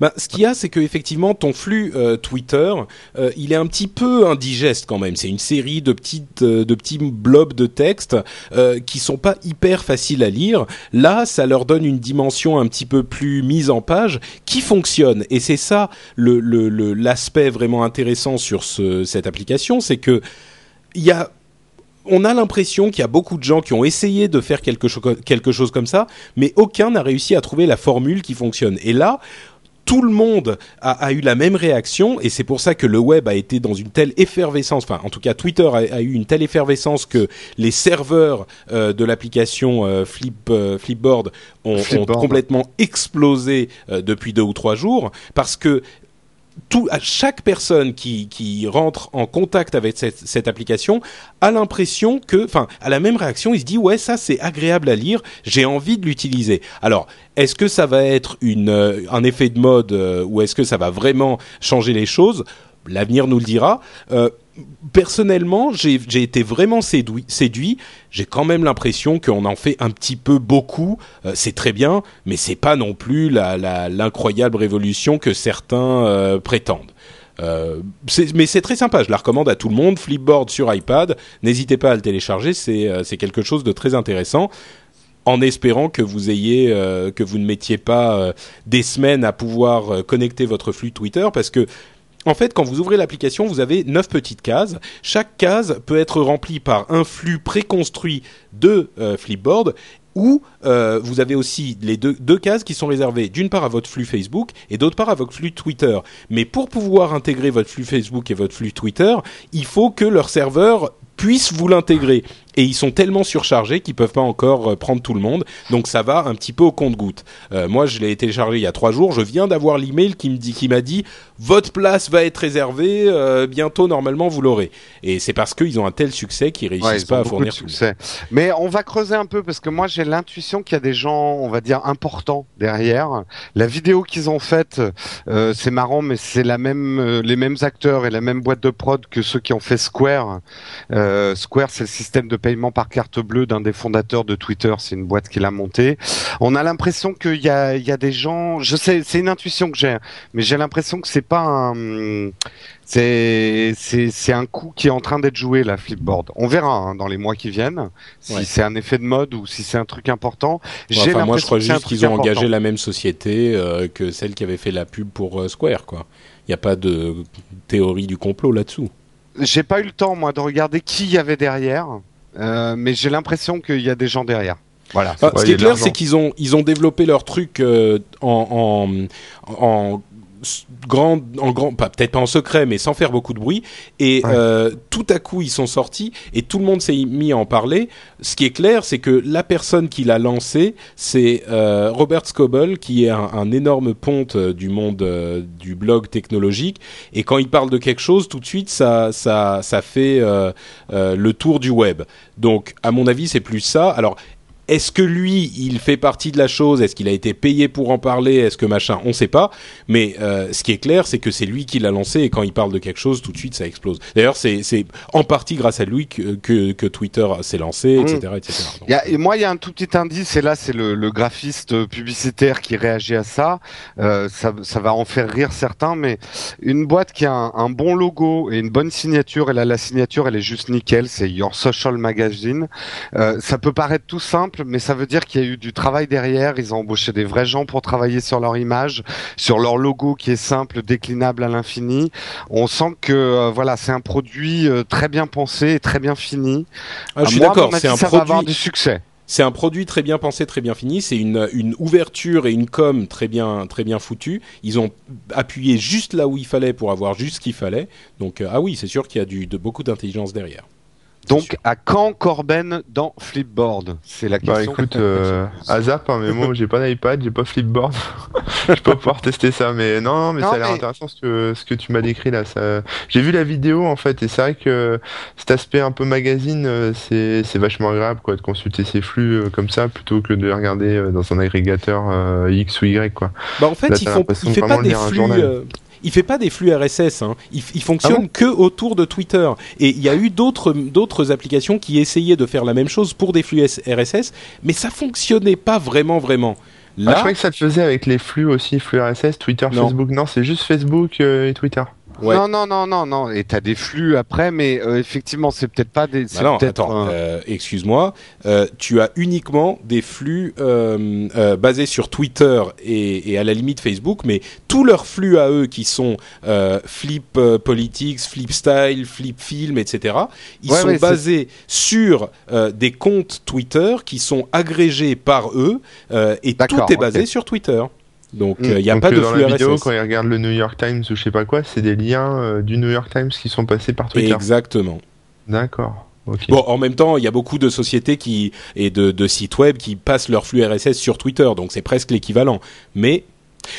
Speaker 1: Bah, ce qu'il y a, c'est que effectivement, ton flux euh, Twitter, euh, il est un petit peu indigeste quand même. C'est une série de petites, euh, de petits blobs de texte qui sont pas hyper faciles à lire. Là, ça leur donne une dimension un petit peu plus mise en page qui fonctionne. Et c'est ça l'aspect vraiment intéressant sur ce, cette application, c'est que y a on a l'impression qu'il y a beaucoup de gens qui ont essayé de faire quelque, cho- quelque chose comme ça, mais aucun n'a réussi à trouver la formule qui fonctionne. Et là, tout le monde a, a eu la même réaction et c'est pour ça que le web a été dans une telle effervescence, enfin en tout cas Twitter a, a eu une telle effervescence que les serveurs euh, de l'application euh, Flip, euh, Flipboard ont,
Speaker 2: Flipboard.
Speaker 1: ont complètement explosé euh, depuis deux ou trois jours parce que tout, chaque personne qui, qui rentre en contact avec cette, application a l'impression que, enfin, a la même réaction. Il se dit ouais, ça c'est agréable à lire, j'ai envie de l'utiliser. Alors, est-ce que ça va être euh, un effet de mode euh, ou est-ce que ça va vraiment changer les choses? L'avenir nous le dira. Euh, personnellement, j'ai été vraiment séduit. J'ai quand même l'impression qu'on en fait un petit peu beaucoup. Euh, c'est très bien, mais c'est pas non plus l'incroyable révolution que certains euh, prétendent. Mais c'est très sympa, je la recommande à tout le monde. Flipboard sur iPad, n'hésitez pas à le télécharger, c'est quelque chose de très intéressant. En espérant que vous ayez, que vous ne mettiez pas des semaines à pouvoir connecter votre flux Twitter, parce que en fait, quand vous ouvrez l'application, vous avez neuf petites cases. Chaque case peut être remplie par un flux préconstruit de euh, Flipboard ou euh, vous avez aussi les deux cases qui sont réservées d'une part à votre flux Facebook et d'autre part à votre flux Twitter. Mais pour pouvoir intégrer votre flux Facebook et votre flux Twitter, il faut que leur serveur puisse vous l'intégrer. Et ils sont tellement surchargés qu'ils peuvent pas encore euh, prendre tout le monde. Donc ça va un petit peu au compte-goutte. Euh, moi, je l'ai téléchargé il y a trois jours. Je viens d'avoir l'email qui me dit, qui m'a dit, votre place va être réservée. euh, bientôt, normalement, vous l'aurez. Et c'est parce qu'ils ont un tel succès qu'ils réussissent
Speaker 2: Ouais,
Speaker 1: pas à fournir tout.
Speaker 2: succès. Mais on va creuser un peu parce que moi j'ai l'intuition qu'il y a des gens, on va dire importants derrière. La vidéo qu'ils ont faite, euh, c'est marrant, mais c'est la même, les mêmes acteurs et la même boîte de prod que ceux qui ont fait Square. Square, c'est le système de paiement par carte bleue d'un des fondateurs de Twitter. C'est une boîte qu'il a montée. On a l'impression qu'il y a, il y a des gens. Je sais, c'est une intuition que j'ai, mais j'ai l'impression que c'est pas un. C'est c'est c'est un coup qui est en train d'être joué la Flipboard. On verra hein, dans les mois qui viennent si
Speaker 1: Ouais.
Speaker 2: c'est un effet de mode ou si c'est un truc important. J'ai
Speaker 1: enfin, moi, je crois juste qu'ils ont
Speaker 2: important.
Speaker 1: engagé la même société euh, que celle qui avait fait la pub pour euh, Square, quoi. Il n'y a pas de théorie du complot là-dessous.
Speaker 2: J'ai pas eu le temps moi de regarder qui y avait derrière, euh, mais j'ai l'impression qu'il y a des gens derrière. Voilà.
Speaker 3: Ouais,
Speaker 1: ce qui est clair, c'est qu'ils ont ils ont développé leur truc euh, en, en grand en grand pas peut-être pas en secret mais sans faire beaucoup de bruit. Et
Speaker 3: Ouais.
Speaker 1: euh, tout à coup ils sont sortis et tout le monde s'est mis à en parler. Ce qui est clair c'est que la personne qui l'a lancé c'est euh, Robert Scoble qui est un, un énorme ponte euh, du monde euh, du blog technologique. Et quand il parle de quelque chose tout de suite ça ça ça fait euh, euh, le tour du web. Donc à mon avis c'est plus ça. Alors est-ce que lui, il fait partie de la chose? Est-ce qu'il a été payé pour en parler? Est-ce que machin? On ne sait pas. Mais euh, ce qui est clair, c'est que c'est lui qui l'a lancé et quand il parle de quelque chose, tout de suite, ça explose. D'ailleurs, c'est c'est en partie grâce à lui que, que, que Twitter s'est lancé, etc., etc. Donc,
Speaker 2: y a, et moi, il y a un tout petit indice, et là, c'est le, le graphiste publicitaire qui réagit à ça. Euh, ça. Ça va en faire rire certains, mais une boîte qui a un, un bon logo et une bonne signature, et là, la signature, elle est juste nickel, c'est Your Social Magazine. Euh, ça peut paraître tout simple, mais ça veut dire qu'il y a eu du travail derrière. Ils ont embauché des vrais gens pour travailler sur leur image, sur leur logo qui est simple, déclinable à l'infini. On sent que euh, voilà, c'est un produit euh, très bien pensé et très bien fini.
Speaker 1: ah, je suis d'accord. C'est un
Speaker 2: ça va avoir
Speaker 1: produit.
Speaker 2: du succès.
Speaker 1: C'est un produit très bien pensé, très bien fini. C'est une, une ouverture et une com très bien, très bien foutue. Ils ont appuyé juste là où il fallait pour avoir juste ce qu'il fallait. Donc euh, ah oui, c'est sûr qu'il y a du, de beaucoup d'intelligence derrière.
Speaker 2: Donc, à quand Corben dans Flipboard? C'est la
Speaker 3: Bah
Speaker 2: question.
Speaker 3: écoute, euh, à zap, hein, mais moi j'ai pas d'iPad, j'ai pas Flipboard, je peux pas pouvoir tester ça, mais non, non mais
Speaker 2: Non,
Speaker 3: ça a l'air
Speaker 2: mais-
Speaker 3: intéressant ce que ce que tu m'as décrit là. Ça... J'ai vu la vidéo en fait, et c'est vrai que cet aspect un peu magazine, euh, c'est c'est vachement agréable quoi, de consulter ses flux euh, comme ça plutôt que de les regarder euh, dans un agrégateur euh, X ou Y quoi.
Speaker 1: Bah en fait,
Speaker 3: Là,
Speaker 1: font,
Speaker 3: l'impression
Speaker 1: il
Speaker 3: de
Speaker 1: fait pas des
Speaker 3: lire un
Speaker 1: flux. Il fait pas des flux RSS. Hein. Il, il fonctionne
Speaker 3: Ah bon
Speaker 1: que autour de Twitter. Et il y a eu d'autres d'autres applications qui essayaient de faire la même chose pour des flux RSS, mais ça fonctionnait pas vraiment vraiment.
Speaker 3: Ah, je croyais que ça le faisait avec les flux aussi, flux RSS, Twitter,
Speaker 1: Non.
Speaker 3: Facebook. Non, c'est juste Facebook euh, et Twitter.
Speaker 1: Ouais.
Speaker 2: Non, non, non, non, non. Et t'as des flux après, mais euh, effectivement, c'est peut-être pas des.
Speaker 1: Bah non, attends,
Speaker 2: un-
Speaker 1: euh, excuse-moi. Euh, tu as uniquement des flux euh, basés sur Twitter et, et à la limite Facebook, mais tous leurs flux à eux qui sont Flip Politics, Flip Style, Flip Film, etc. Ils
Speaker 2: Ouais,
Speaker 1: sont
Speaker 2: ouais,
Speaker 1: basés sur des comptes Twitter qui sont agrégés par eux et tout est basé sur Twitter. Donc il
Speaker 2: Mm.
Speaker 1: n'y a
Speaker 3: Donc,
Speaker 1: pas
Speaker 3: euh,
Speaker 1: de
Speaker 3: dans
Speaker 1: flux
Speaker 3: la vidéo,
Speaker 1: RSS.
Speaker 3: quand ils regardent le New York Times ou je sais pas quoi, c'est des liens euh, du New York Times qui sont passés par Twitter.
Speaker 1: Exactement.
Speaker 3: D'accord.
Speaker 1: Bon, en même temps, il y a beaucoup de sociétés qui et de, de sites web qui passent leur flux RSS sur Twitter, donc c'est presque l'équivalent. Mais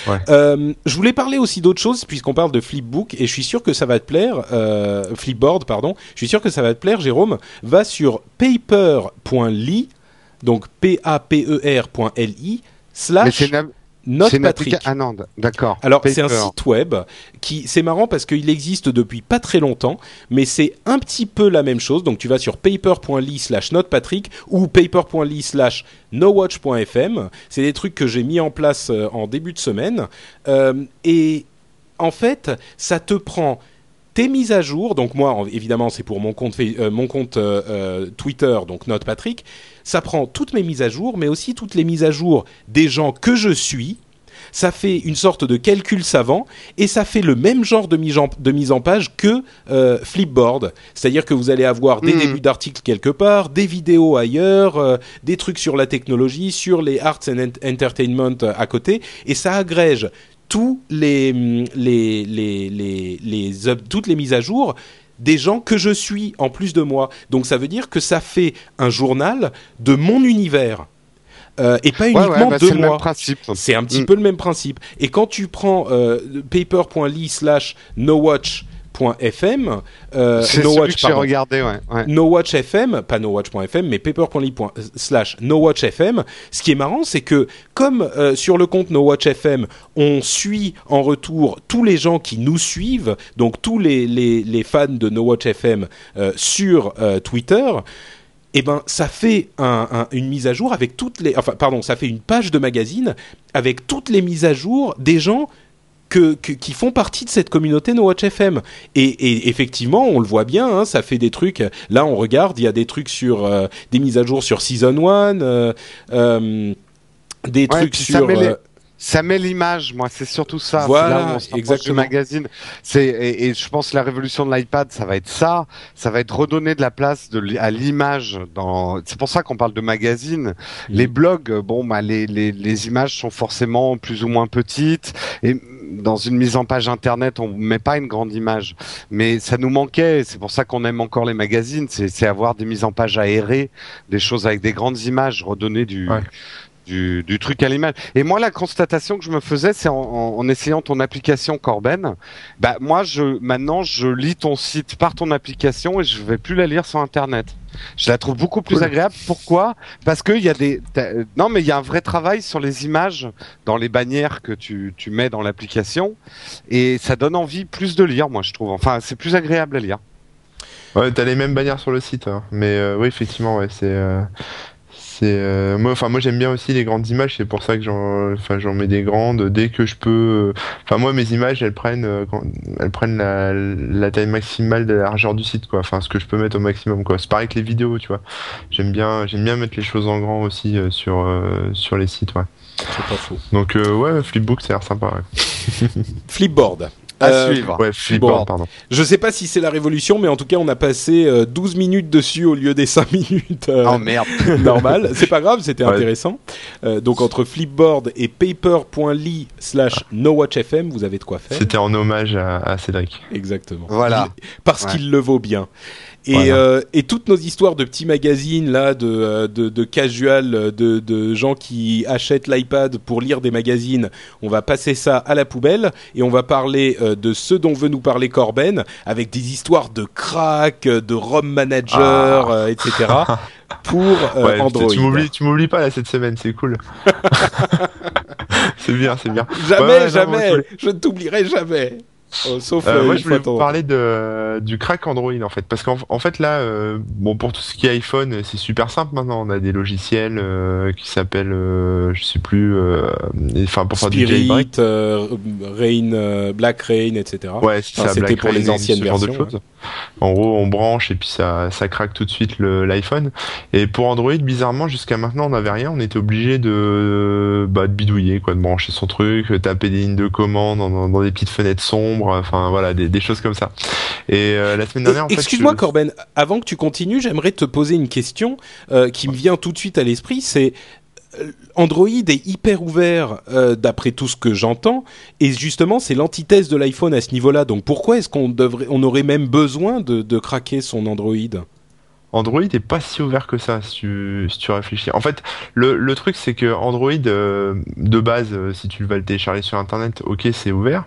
Speaker 3: Ouais.
Speaker 1: euh, je voulais parler aussi d'autre chose puisqu'on parle de Flipbook et je suis sûr que ça va te plaire. Euh, Flipboard, pardon. Je suis sûr que ça va te plaire, Jérôme. Va sur paper.ly, donc p a p e r.li
Speaker 2: Mais
Speaker 1: slash
Speaker 2: c'est une,
Speaker 1: Note Patrick.
Speaker 2: applica- Ah d'accord.
Speaker 1: Alors c'est un site web qui c'est marrant parce qu'il existe depuis pas très longtemps, mais c'est un petit peu la même chose. Donc tu vas sur paper.ly slash notepatrick ou paper.ly slash nowatch.fm. C'est des trucs que j'ai mis en place euh, en début de semaine Euh, et en fait ça te prend tes mises à jour, donc moi en- évidemment c'est pour mon compte, euh, mon compte euh, euh, Twitter, donc Note Patrick, ça prend toutes mes mises à jour, mais aussi toutes les mises à jour des gens que je suis, ça fait une sorte de calcul savant et ça fait le même genre de mise en, de mise en page que Flipboard. C'est-à-dire que vous allez avoir des
Speaker 2: Mhm.
Speaker 1: débuts d'articles quelque part, des vidéos ailleurs, des trucs sur la technologie, sur les arts and ent- entertainment à côté et ça agrège tous les, les, les, les, les up- toutes les mises à jour des gens que je suis en plus de moi. Donc ça veut dire que ça fait un journal de mon univers. Euh, et pas uniquement
Speaker 2: ouais, bah,
Speaker 1: de moi. C'est un petit
Speaker 2: Mm.
Speaker 1: peu le même principe. Et quand tu prends euh, paper.ly slash euh,
Speaker 2: C'est celui
Speaker 1: nowatch,
Speaker 2: que j'ai regardé, ouais. ouais.
Speaker 1: nowatch.fm, pas nowatch.fm, mais paper.ly point- slash nowatch.fm. Ce qui est marrant, c'est que comme euh, sur le compte nowatch.fm, on suit en retour tous les gens qui nous suivent, donc tous les, les, les fans de nowatch.fm euh, sur euh, Twitter, eh ben, ça fait une mise à jour avec toutes les, enfin, pardon, ça fait une page de magazine avec toutes les mises à jour des gens que, qui font partie de cette communauté No Watch FM. Et, effectivement, on le voit bien, hein, ça fait des trucs. Là, on regarde, il y a des trucs sur euh, des mises à jour sur Season 1, euh, euh, des trucs sur
Speaker 2: ça met l'image, moi, c'est surtout ça.
Speaker 1: Voilà, exactement.
Speaker 2: magazine. C'est et, je pense que la révolution de l'iPad, ça va être ça. Ça va être redonner de la place de, à l'image. Dans. C'est pour ça qu'on parle de magazine. Mm. Les blogs, bon, bah, les, les, les images sont forcément plus ou moins petites et dans une mise en page internet, on met pas une grande image, mais ça nous manquait. C'est pour ça qu'on aime encore les magazines. C'est avoir des mises en page aérées, des choses avec des grandes images, redonner du, du, truc à l'image. Et moi, la constatation que je me faisais, c'est en, essayant ton application Corben. Bah moi, je maintenant, je lis ton site par ton application et je vais plus la lire sur Internet. Je la trouve beaucoup plus agréable. Pourquoi? Parce qu'il y a des non, mais il y a un vrai travail sur les images dans les bannières que tu, tu mets dans l'application et ça donne envie plus de lire. Moi, je trouve. Enfin, c'est plus agréable à lire.
Speaker 3: Ouais, t'as les mêmes bannières sur le site, hein. mais euh, oui, effectivement, ouais, c'est euh, euh, moi enfin moi j'aime bien aussi les grandes images c'est pour ça que j'en enfin j'en mets des grandes dès que je peux euh, enfin moi mes images elles prennent euh, elles prennent la, taille maximale de la largeur du site quoi. Enfin ce que je peux mettre au maximum quoi. C'est pareil que les vidéos tu vois. J'aime bien j'aime bien mettre les choses en grand aussi sur sur les sites ouais.
Speaker 1: C'est pas faux.
Speaker 3: Donc ouais Flipbook ça a l'air sympa ouais.
Speaker 1: Flipboard
Speaker 2: à euh, suivre.
Speaker 3: Ouais, bon, pardon.
Speaker 1: Je sais pas si c'est la révolution, mais en tout cas, on a passé 12 euh, minutes dessus au lieu des 5 minutes
Speaker 2: euh, oh, merde.
Speaker 1: normal. C'est pas grave, c'était intéressant. donc entre Flipboard et paper.ly slash nowatchfm, vous avez de quoi faire.
Speaker 3: C'était en hommage à, Cédric.
Speaker 1: Exactement.
Speaker 2: Voilà.
Speaker 1: parce qu'il le vaut bien. Et, euh, et, toutes nos histoires de petits magazines là, de, euh, de, de casual, de, de gens qui achètent l'iPad pour lire des magazines, on va passer ça à la poubelle et on va parler euh, de ce dont veut nous parler Corben, avec des histoires de crack, de ROM manager, ah. etc. pour Android.
Speaker 3: Tu m'oublies, tu m'oublies pas là cette semaine, c'est cool. c'est bien, c'est bien.
Speaker 1: Jamais, jamais. je ne t'oublierai jamais.
Speaker 3: Oh, sauf euh, moi, je voulais vous parler de, du crack Android en fait, parce qu'en en fait là, euh, bon pour tout ce qui est iPhone, c'est super simple maintenant. On a des logiciels euh, qui s'appellent, je sais plus, enfin pour
Speaker 1: faire du jailbreak, Rain, Black Rain, etc.
Speaker 3: Ouais, c'était pour les anciennes versions. choses. En gros, on branche et puis ça, ça craque tout de suite l'iPhone. Et pour Android, bizarrement, jusqu'à maintenant, on n'avait rien. On était obligé de, bah, de bidouiller, quoi, de brancher son truc, taper des lignes de commande dans, dans des petites fenêtres sombres enfin voilà, des, choses comme ça. Et euh, la semaine dernière,
Speaker 1: excuse-moi Corben, avant que tu continues, j'aimerais te poser une question euh, qui me vient tout de suite à l'esprit. C'est Android est hyper ouvert d'après tout ce que j'entends et justement c'est l'antithèse de l'iPhone à ce niveau-là. Donc pourquoi est-ce qu'on aurait même besoin de craquer son Android?
Speaker 3: Android est pas si ouvert que ça si tu, si tu réfléchis. En fait, le, le truc c'est que Android euh, de base, euh, si tu vas le télécharger sur internet, ok c'est ouvert.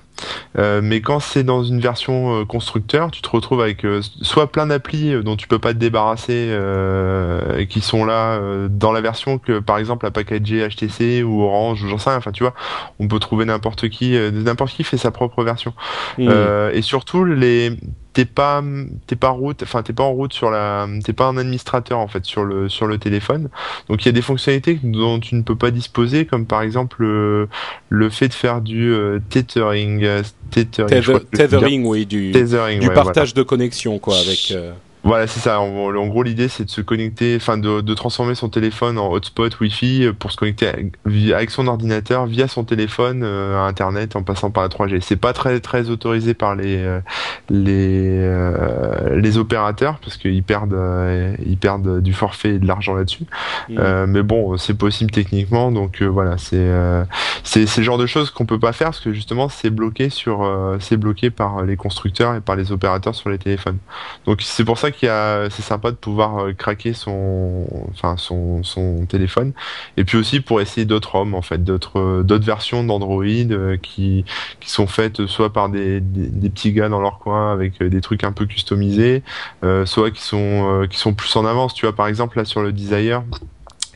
Speaker 3: Euh, mais quand c'est dans une version constructeur, tu te retrouves avec soit plein d'applis dont tu peux pas te débarrasser et qui sont là dans la version que par exemple la packagée HTC ou Orange ou j'en sais rien. Enfin tu vois, on peut trouver n'importe qui, n'importe qui fait sa propre version. Mmh. et surtout les t'es pas t'es pas route enfin t'es pas en route sur la t'es pas un administrateur en fait sur le sur le téléphone. Donc il y a des fonctionnalités dont tu ne peux pas disposer comme par exemple le, fait de faire du euh, tethering
Speaker 1: euh, tethering, oui du, du partage de connexion quoi avec euh,
Speaker 3: voilà, c'est ça. En, gros, l'idée, c'est de se connecter, enfin, de, de, transformer son téléphone en hotspot Wi-Fi pour se connecter avec son ordinateur via son téléphone euh, à Internet en passant par la 3G. C'est pas très très autorisé par les euh, les euh, les opérateurs parce qu'ils perdent ils perdent du forfait et de l'argent là-dessus. Mmh. mais bon, c'est possible techniquement. Donc voilà, c'est c'est le genre de choses qu'on peut pas faire parce que justement, c'est bloqué sur c'est bloqué par les constructeurs et par les opérateurs sur les téléphones. Donc c'est pour ça c'est sympa de pouvoir euh, craquer son, téléphone. Et puis aussi pour essayer d'autres ROM en fait, d'autres, euh, versions d'Android euh, qui, sont faites soit par des, petits gars dans leur coin avec des trucs un peu customisés, soit qui sont, qui sont plus en avance. Tu vois, par exemple là sur le Desire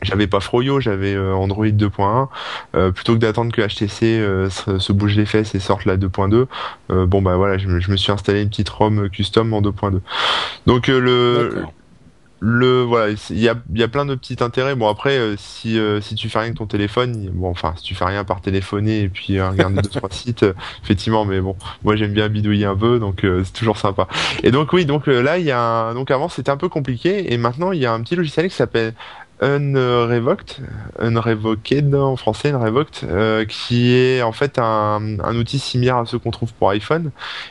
Speaker 3: j'avais pas Froyo, j'avais Android 2.1. plutôt que d'attendre que HTC se, bouge les fesses et sorte la 2.2, bon bah voilà, je me, je me, suis installé une petite ROM custom en 2.2. Donc euh, le le voilà, il y a, y a plein de petits intérêts. Bon après, euh, si euh, si tu fais rien avec ton téléphone, bon enfin si tu fais rien par téléphoner et puis euh, regarder deux trois sites, effectivement. Mais bon, moi j'aime bien bidouiller un peu, donc c'est toujours sympa. Et donc oui, donc là il y a un, donc avant c'était un peu compliqué et maintenant il y a un petit logiciel qui s'appelle Unrevoked, Unrevoked en français, Unrevoked, euh, qui est en fait un, outil similaire à ce qu'on trouve pour iPhone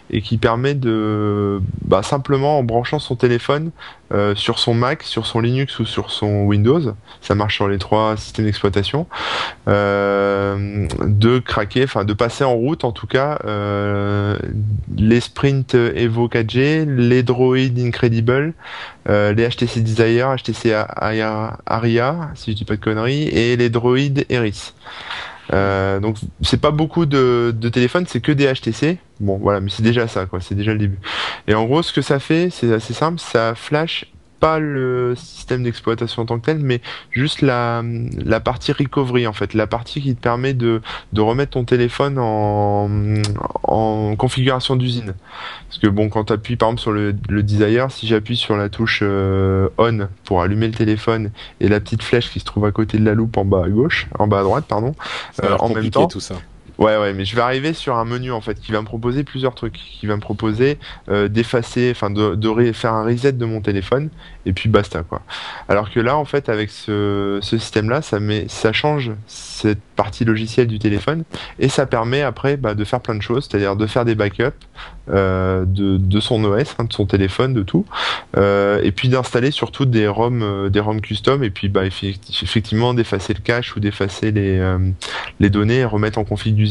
Speaker 3: et qui permet de bah, simplement en branchant son téléphone euh, sur son Mac, sur son Linux ou sur son Windows, ça marche sur les trois systèmes d'exploitation, euh, de craquer, enfin de passer en route en tout cas euh, les Sprint Evo 4G, les Droid Incredible, euh, les HTC Desire, HTC Aria, si je dis pas de conneries, et les Droid Eris. Euh, donc c'est pas beaucoup de, de téléphones, c'est que des HTC. Bon voilà, mais c'est déjà ça quoi, c'est déjà le début. Et en gros ce que ça fait, c'est assez simple, ça flash pas le système d'exploitation en tant que tel, mais juste la, la partie recovery en fait, la partie qui te permet de, de remettre ton téléphone en, en configuration d'usine. Parce que bon, quand tu appuies par exemple sur le, le Desire, si j'appuie sur la touche euh, on pour allumer le téléphone et la petite flèche qui se trouve à côté de la loupe en bas à gauche, en bas à droite, pardon,
Speaker 1: euh, en même temps, tout ça.
Speaker 3: Ouais, ouais, mais je vais arriver sur un menu en fait qui va me proposer plusieurs trucs, qui va me proposer euh, d'effacer, enfin de, de faire un reset de mon téléphone et puis basta quoi. Alors que là en fait avec ce, ce système-là, ça met, ça change cette partie logicielle du téléphone et ça permet après bah, de faire plein de choses, c'est-à-dire de faire des backups euh, de, son OS, hein, de son téléphone, de tout, euh, et puis d'installer surtout des ROM, euh, des ROM custom et puis bah effectivement d'effacer le cache ou d'effacer les données et remettre en config du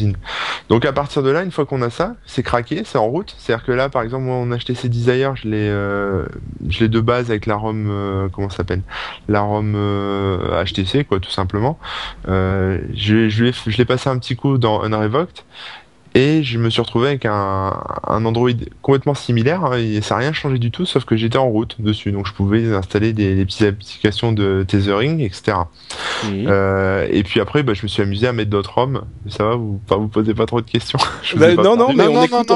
Speaker 3: donc à partir de là, une fois qu'on a ça, c'est craqué, c'est en route. C'est-à-dire que là, par exemple, moi, on a acheté ces Desire, je l'ai, je de base avec la Euh, comment ça s'appelle, la ROM HTC, euh, quoi, tout simplement. je, je, je l'ai passé un petit coup dans Unrevoked et je me suis retrouvé avec un, un Android complètement similaire. Hein, et ça n'a rien changé du tout, sauf que j'étais en route dessus. Donc je pouvais installer des, des petites applications de tethering, etc. Euh, et puis après, bah, je me suis amusé à mettre d'autres ROM. Ça va, vous pas vous posez pas trop de questions.
Speaker 1: Bah, non, non, mais on écoute.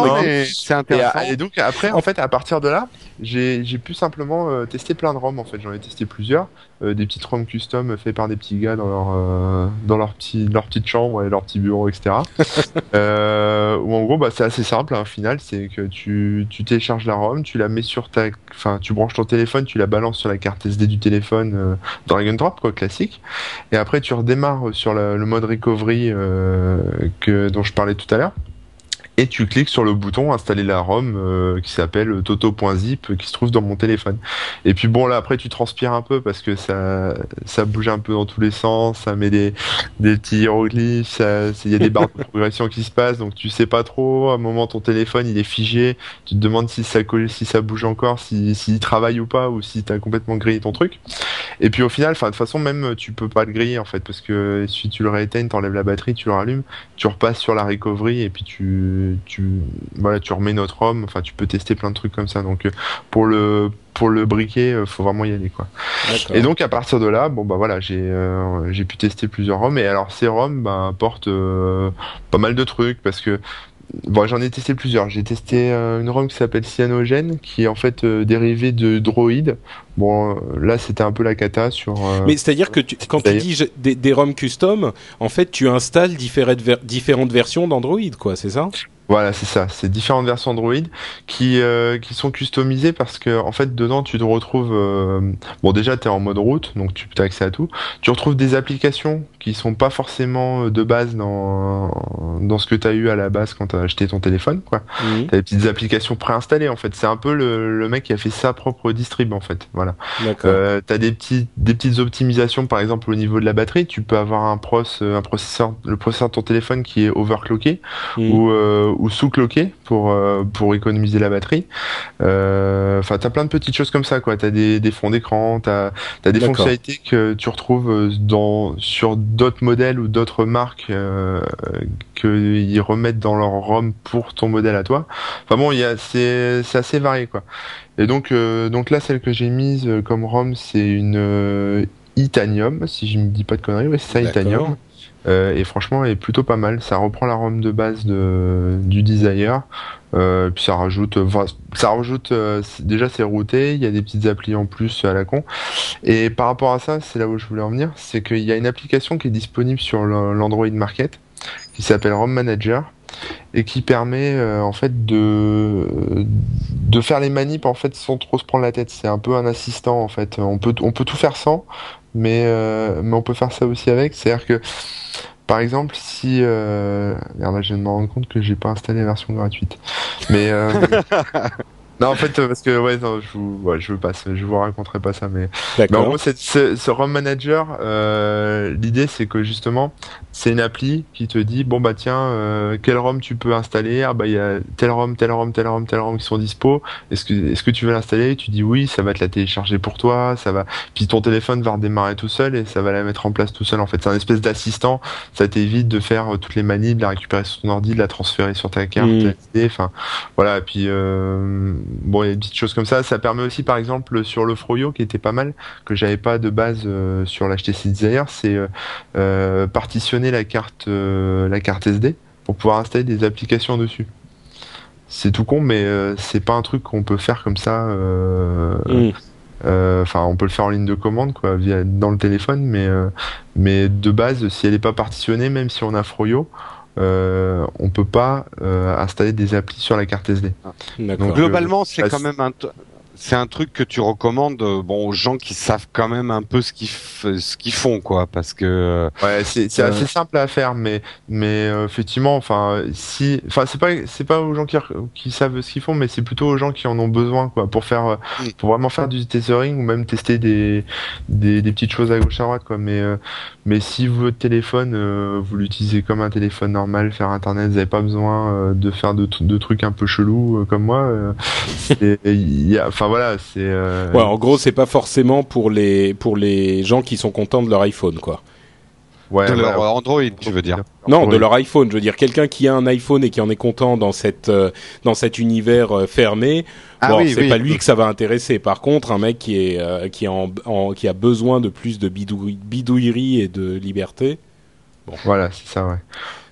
Speaker 3: C'est intéressant. Et, donc après, en fait, à partir de là, j'ai pu simplement euh, tester plein de ROM. En fait, j'en ai testé plusieurs. Euh, des petites ROM custom faites par des petits gars dans leur euh, dans leur petit leur petite chambre et leur petit bureau etc euh, ou en gros bah c'est assez simple hein, au final c'est que tu tu télécharges la ROM tu la mets sur ta enfin tu branches ton téléphone tu la balances sur la carte SD du téléphone euh, Dragon Drop quoi classique. Et après tu redémarres sur le mode recovery que dont je parlais tout à l'heure et tu cliques sur le bouton installer la ROM euh, qui s'appelle toto.zip qui se trouve dans mon téléphone. Et puis bon là après tu transpires un peu parce que ça ça bouge un peu dans tous les sens, ça met des des petits hiéroglyphes, il y a des barres de progression qui se passent donc tu sais pas trop. À un moment ton téléphone il est figé, tu te demandes si ça si ça bouge encore, si s'il travaille ou pas ou si t'as complètement grillé ton truc. Et puis au final, enfin de toute façon même tu peux pas le griller en fait parce que si tu le rééteignes, t'enlèves la batterie, tu le rallumes, tu repasses sur la recovery et puis tu tu, voilà, tu remets notre homme. Enfin, tu peux tester plein de trucs comme ça. Donc, euh, pour le pour le briquet, euh, faut vraiment y aller quoi. Et donc à partir de là, bon bah voilà, j'ai euh, j'ai pu tester plusieurs ROM et alors ces ROM bah, apportent pas mal de trucs parce que Bon, j'en ai testé plusieurs. J'ai testé une ROM qui s'appelle Cyanogen, qui est en fait dérivée de Droid. Bon, là, c'était un peu la cata sur.
Speaker 1: Mais c'est-à-dire que quand tu dis des, des ROM custom, en fait, tu installes différentes, différentes versions d'Android, quoi, c'est ça?
Speaker 3: Voilà, c'est ça. C'est différentes versions Android qui euh, qui sont customisées parce que en fait dedans tu te retrouves euh, bon déjà tu es en mode route donc tu as accès à tout. Tu retrouves des applications qui sont pas forcément euh, de base dans dans ce que tu as eu à la base quand tu as acheté ton téléphone quoi. Mmh. Tu as des petites applications préinstallées en fait. C'est un peu le, le mec qui a fait sa propre distrib en fait. Voilà. Euh, tu as des petits des petites optimisations par exemple au niveau de la batterie, tu peux avoir un pros un processeur le processeur de ton téléphone qui est overclocké mmh. ou ou sous-cloqué pour euh, pour économiser la batterie. Euh, enfin, t'as plein de petites choses comme ça, quoi. T'as des, des fonds d'écran, t'as as des fonctionnalités que tu retrouves euh, dans sur d'autres modèles ou d'autres marques euh, qu'ils remettent dans leur ROM pour ton modèle à toi. Enfin bon, il y a c'est c'est assez varié, quoi. Et donc donc là, celle que j'ai mise comme ROM, c'est une Itanium, si je ne dis pas de conneries, ouais, c'est ça, Itanium. Euh, et franchement, est plutôt pas mal. Ça reprend la ROM de base du Desire. Euh, puis ça rajoute, ça rajoute. euh, déjà, c'est routé. Il y a des petites applis en plus à la con. Et par rapport à ça, c'est là où je voulais en venir, c'est qu'il y a une application qui est disponible sur l'Android Market qui s'appelle ROM Manager et qui permet euh, en fait de de faire les manips en fait sans trop se prendre la tête. C'est un peu un assistant en fait. On peut on peut tout faire sans, mais euh, mais on peut faire ça aussi avec. C'est-à-dire que par exemple, si euh... merde, je viens de me rendre compte que j'ai pas installé la version gratuite. Mais euh... non, en fait, euh, parce que ouais, non, je vous, ouais, je veux pas, je vous raconterai pas ça, mais mais en gros, ce, ce ROM Manager, euh, l'idée c'est que justement, c'est une appli qui te dit bon bah tiens, euh, quel ROM tu peux installer? Ah bah il y a tel ROM, tel ROM, tel ROM, tel ROM qui sont dispo. Est-ce que est-ce que tu veux l'installer? Tu dis oui, ça va te la télécharger pour toi, ça va. Puis ton téléphone va redémarrer tout seul et ça va la mettre en place tout seul. En fait, c'est un espèce d'assistant. Ça t'évite de faire euh, toutes les manies, de la récupérer sur ton ordi, de la transférer sur ta carte,
Speaker 1: Mm.
Speaker 3: SD, enfin voilà. Et puis euh, bon, il y a des petites choses comme ça. Ça permet aussi, par exemple, sur le Froyo qui était pas mal que j'avais pas de base euh, sur l'HTC Desire, c'est euh, euh, partitionner la carte euh, la carte SD pour pouvoir installer des applications dessus. C'est tout con, mais c'est pas un truc qu'on peut faire comme ça.
Speaker 1: Mm.
Speaker 3: euh, Enfin, on peut le faire en ligne de commande, quoi, via dans le téléphone, mais euh, mais de base, si elle est pas partitionnée, même si on a Froyo, euh, on peut pas euh, installer des applis sur la carte SD.
Speaker 1: D'accord.
Speaker 3: Donc,
Speaker 2: Globalement, c'est
Speaker 3: bah,
Speaker 2: quand même un, c'est un truc que tu recommandes, euh, bon, aux gens qui savent quand même un peu ce qu'ils, ce qu'ils font, quoi, parce que. euh,
Speaker 3: Ouais, c'est c'est
Speaker 2: Euh,
Speaker 3: assez simple à faire, mais mais euh, effectivement, enfin si, enfin c'est pas c'est pas aux gens qui qui savent ce qu'ils font, mais c'est plutôt aux gens qui en ont besoin quoi, pour faire
Speaker 2: Mm.
Speaker 3: pour vraiment faire du tethering ou même tester des des, des petites choses à gauche à droite quoi. Mais euh, mais si votre téléphone euh, vous l'utilisez comme un téléphone normal, faire internet, vous n'avez pas besoin euh, de faire de, de trucs un peu chelous euh, comme moi. euh, il y a, enfin voilà, c'est euh,
Speaker 1: Ouais, en gros, c'est pas forcément pour les pour les gens qui sont contents de leur iPhone, quoi.
Speaker 3: ouais,
Speaker 2: de leur Android, tu veux dire.
Speaker 1: Non, de leur iPhone. Je veux dire, quelqu'un qui a un iPhone et qui en est content dans cette euh, dans cet univers euh, fermé,
Speaker 2: Ah
Speaker 1: bon,
Speaker 2: oui,
Speaker 1: c'est
Speaker 2: oui.
Speaker 1: pas lui que ça va intéresser. Par contre, un mec qui est euh, qui est en, en- qui a besoin de plus de bidouille, bidouillerie et de liberté.
Speaker 3: Voilà, c'est ça, ouais.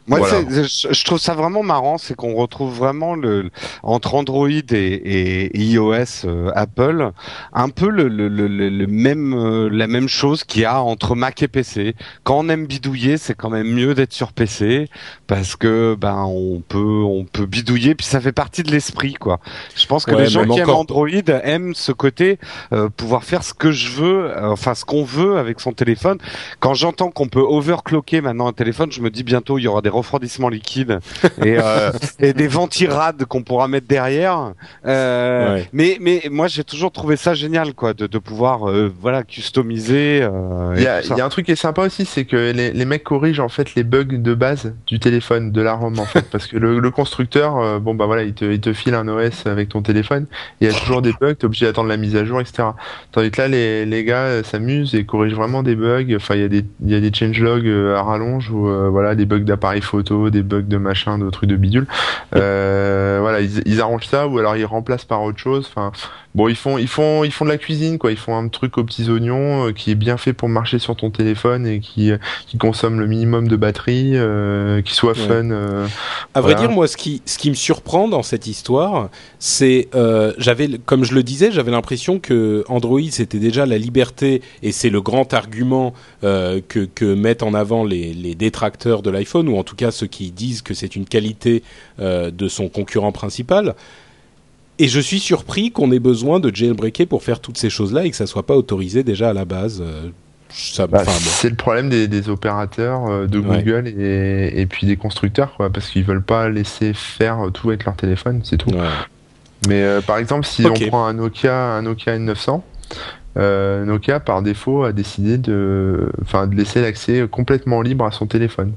Speaker 2: Moi,
Speaker 3: Voilà.
Speaker 2: je, trouve ça vraiment marrant, c'est qu'on retrouve vraiment le entre Android et, et iOS, euh, Apple, un peu le, le, le, le- même euh, la même chose qu'il y a entre Mac et PC. Quand on aime bidouiller, c'est quand même mieux d'être sur PC parce que ben on peut on peut bidouiller puis ça fait partie de l'esprit quoi. Je pense que
Speaker 1: Ouais,
Speaker 2: les gens qui aiment Android aiment ce côté euh, pouvoir faire ce que je veux, euh, enfin ce qu'on veut avec son téléphone. Quand j'entends qu'on peut overclocker maintenant un téléphone, je me dis bientôt il y aura des refroidissements liquides et, euh, et des ventirades qu'on pourra mettre derrière. Euh,
Speaker 1: Ouais.
Speaker 2: Mais mais moi j'ai toujours trouvé ça génial quoi de, de pouvoir euh, voilà customiser. euh,
Speaker 3: Il y, a, y un truc qui est sympa aussi, c'est que les, les mecs corrigent en fait les bugs de base du téléphone, de la ROM en fait, parce que le, le constructeur, euh, bon bah voilà, il te, il te file un OS avec ton téléphone, il y a toujours des bugs, t'es obligé d'attendre la mise à jour, etc. Tandis que là, les, les gars s'amusent et corrigent vraiment des bugs. Enfin, il y a des, il y a des changelogs à rallonge ou euh, voilà des bugs d'appareil photo, des bugs de machin, de trucs de bidule. Euh, voilà, ils, ils arrangent ça ou alors ils remplacent par autre chose. Enfin, bon, ils font, ils font, ils font de la cuisine quoi. Ils font un truc aux petits oignons euh, qui est bien fait pour marcher sur ton téléphone et qui, euh, qui consomme le minimum de batterie, euh, qui soit
Speaker 1: Ouais.
Speaker 3: fun. euh,
Speaker 1: À vrai
Speaker 3: Voilà.
Speaker 1: dire, moi, ce qui, ce qui me surprend dans cette histoire, c'est, euh, j'avais, comme je le disais, j'avais l'impression que Android c'était déjà la liberté, et c'est le grand argument euh, que, que mettent en avant les, les détracteurs de l'iPhone, ou en tout cas ceux qui disent que c'est une qualité euh, de son concurrent principal. Et je suis surpris qu'on ait besoin de jailbreaker pour faire toutes ces choses-là et que ça soit pas autorisé déjà à la base. Euh,
Speaker 3: bah, c'est le problème des, des opérateurs euh, de
Speaker 1: Ouais.
Speaker 3: Google et, et puis des constructeurs quoi, parce qu'ils veulent pas laisser faire tout avec leur téléphone, c'est tout.
Speaker 1: Ouais.
Speaker 3: Mais euh, par exemple, si on prend un Nokia, un Nokia N900, euh, Nokia par défaut a décidé de, enfin, de laisser l'accès complètement libre à son téléphone.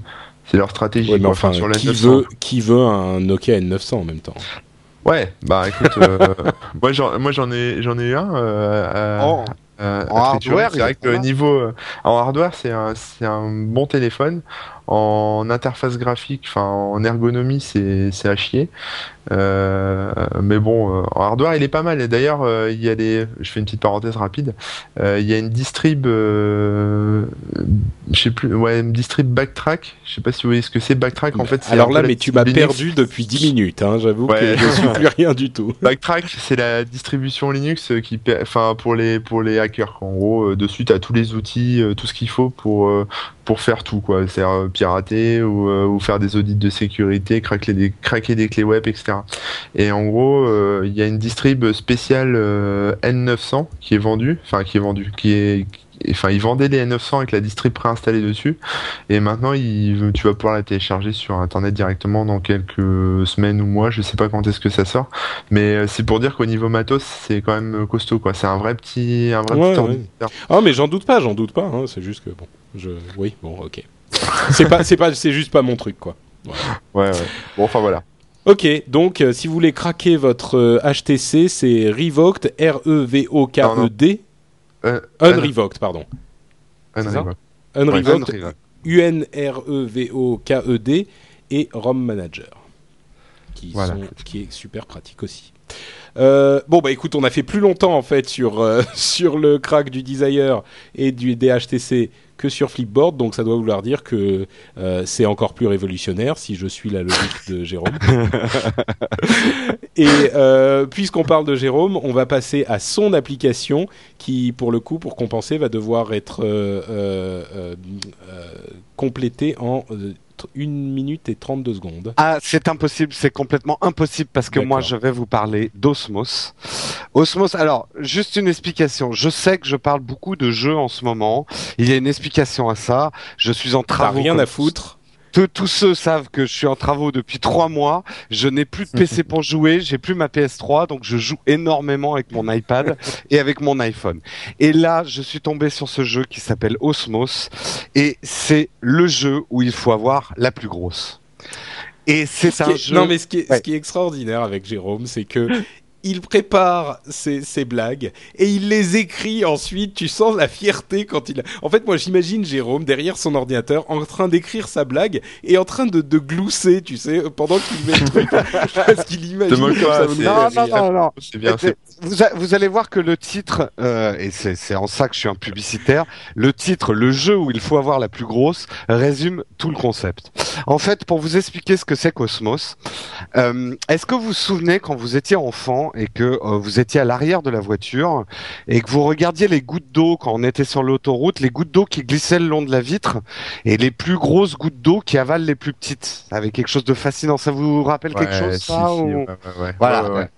Speaker 3: C'est leur stratégie.
Speaker 1: Ouais, mais enfin,
Speaker 3: sur la
Speaker 1: qui
Speaker 3: 900.
Speaker 1: veut, qui veut un Nokia N900 en même temps?
Speaker 3: Ouais, bah écoute, euh, moi j'en, moi j'en ai, j'en ai eu un. Euh, à-
Speaker 2: Oh.
Speaker 3: à-
Speaker 2: En
Speaker 3: à
Speaker 2: hardware,
Speaker 3: c'est vrai que le niveau euh, en hardware, c'est un, c'est un bon téléphone. En interface graphique, enfin en ergonomie, c'est, c'est à chier. Euh, mais bon, euh, en hardware, il est pas mal. Et d'ailleurs, euh, il y a des, je fais une petite parenthèse rapide. Euh, il y a une distrib je sais plus, ouais, distrib Backtrack. Je sais pas si vous voyez ce que c'est Backtrack. En fait,
Speaker 1: alors là, mais tu m'as perdu depuis 10 minutes. Hein, J'avoue que je suis plus rien du tout.
Speaker 3: Backtrack, c'est la distribution Linux qui, enfin, pour les pour les hackers. En gros, dessus, tu as tous les outils, tout ce qu'il faut pour pour faire tout, quoi. C'est pirater ou, ou, faire des audits de sécurité, craquer des craquer des clés web, etc. Et en gros, il y a une distrib spéciale N900 qui est vendue, enfin qui est vendue, qui est enfin ils vendaient les N900 avec la distrib préinstallée dessus. Et maintenant il, tu vas pouvoir la télécharger sur internet directement dans quelques semaines ou mois. Je sais pas quand est-ce que ça sort. Mais euh, c'est pour dire qu'au niveau matos c'est quand même costaud quoi. C'est un vrai petit un vrai petit
Speaker 1: ah mais j'en doute pas j'en doute pas hein. c'est juste que bon je oui bon ok c'est pas c'est pas c'est juste pas mon truc quoi
Speaker 3: ouais ouais bon enfin voilà
Speaker 1: Ok, donc euh, si vous voulez craquer votre HTC, euh, c'est Revoked, R-E-V-O-K-E-D, euh, unrevoked, pardon.
Speaker 3: Unrevoked.
Speaker 1: Unrevoked. U-N-R-E-V-O-K-E-D et ROM Manager. Qui, sont, qui est super pratique aussi. Euh, bon bah écoute, on a fait plus longtemps en fait sur euh, sur le crack du Desire et du DHTC que sur Flipboard, donc ça doit vouloir dire que euh, c'est encore plus révolutionnaire si je suis la logique de Jérôme. et euh, puisqu'on parle de Jérôme, on va passer à son application qui, pour le coup, pour compenser, va devoir être euh, complétée en 1 minute et 32 secondes.
Speaker 2: Ah, c'est impossible, c'est complètement impossible parce que moi je vais vous parler d'Osmos. Osmos, alors, juste une explication. Je sais que je parle beaucoup de jeux en ce moment. Il y a une explication à ça. Je suis en travaux.
Speaker 1: rien à foutre
Speaker 2: tous ceux savent que je suis en travaux depuis trois mois. Je n'ai plus de PC pour jouer. J'ai plus ma PS3, donc je joue énormément avec mon iPad et avec mon iPhone. Et là, je suis tombé sur ce jeu qui s'appelle Osmos, et c'est le jeu où il faut avoir la plus grosse. Et c'est un jeu.
Speaker 1: Non, mais ce qui est, ce qui est extraordinaire avec Jérôme, c'est que il prépare ses, blagues et il les écrit ensuite. Tu sens la fierté quand il. En fait, moi, j'imagine Jérôme derrière son ordinateur en train d'écrire sa blague et en train de, de glousser, tu sais, pendant qu'il met le truc. parce qu'il imagine.
Speaker 2: non, non, non, non. Bien, vous, vous, allez voir que le titre, euh, et c'est en ça que je suis un publicitaire, le titre, le jeu où il faut avoir la plus grosse, résume tout le concept. En fait, pour vous expliquer ce que c'est Cosmos, euh, est-ce que vous vous souvenez quand vous étiez enfant et que euh, vous étiez à l'arrière de la voiture et que vous regardiez les gouttes d'eau quand on était sur l'autoroute, les gouttes d'eau qui glissaient le long de la vitre et les plus grosses gouttes d'eau qui avalent les plus petites. Avec quelque chose de fascinant. Ça vous rappelle quelque chose ça ou... Voilà.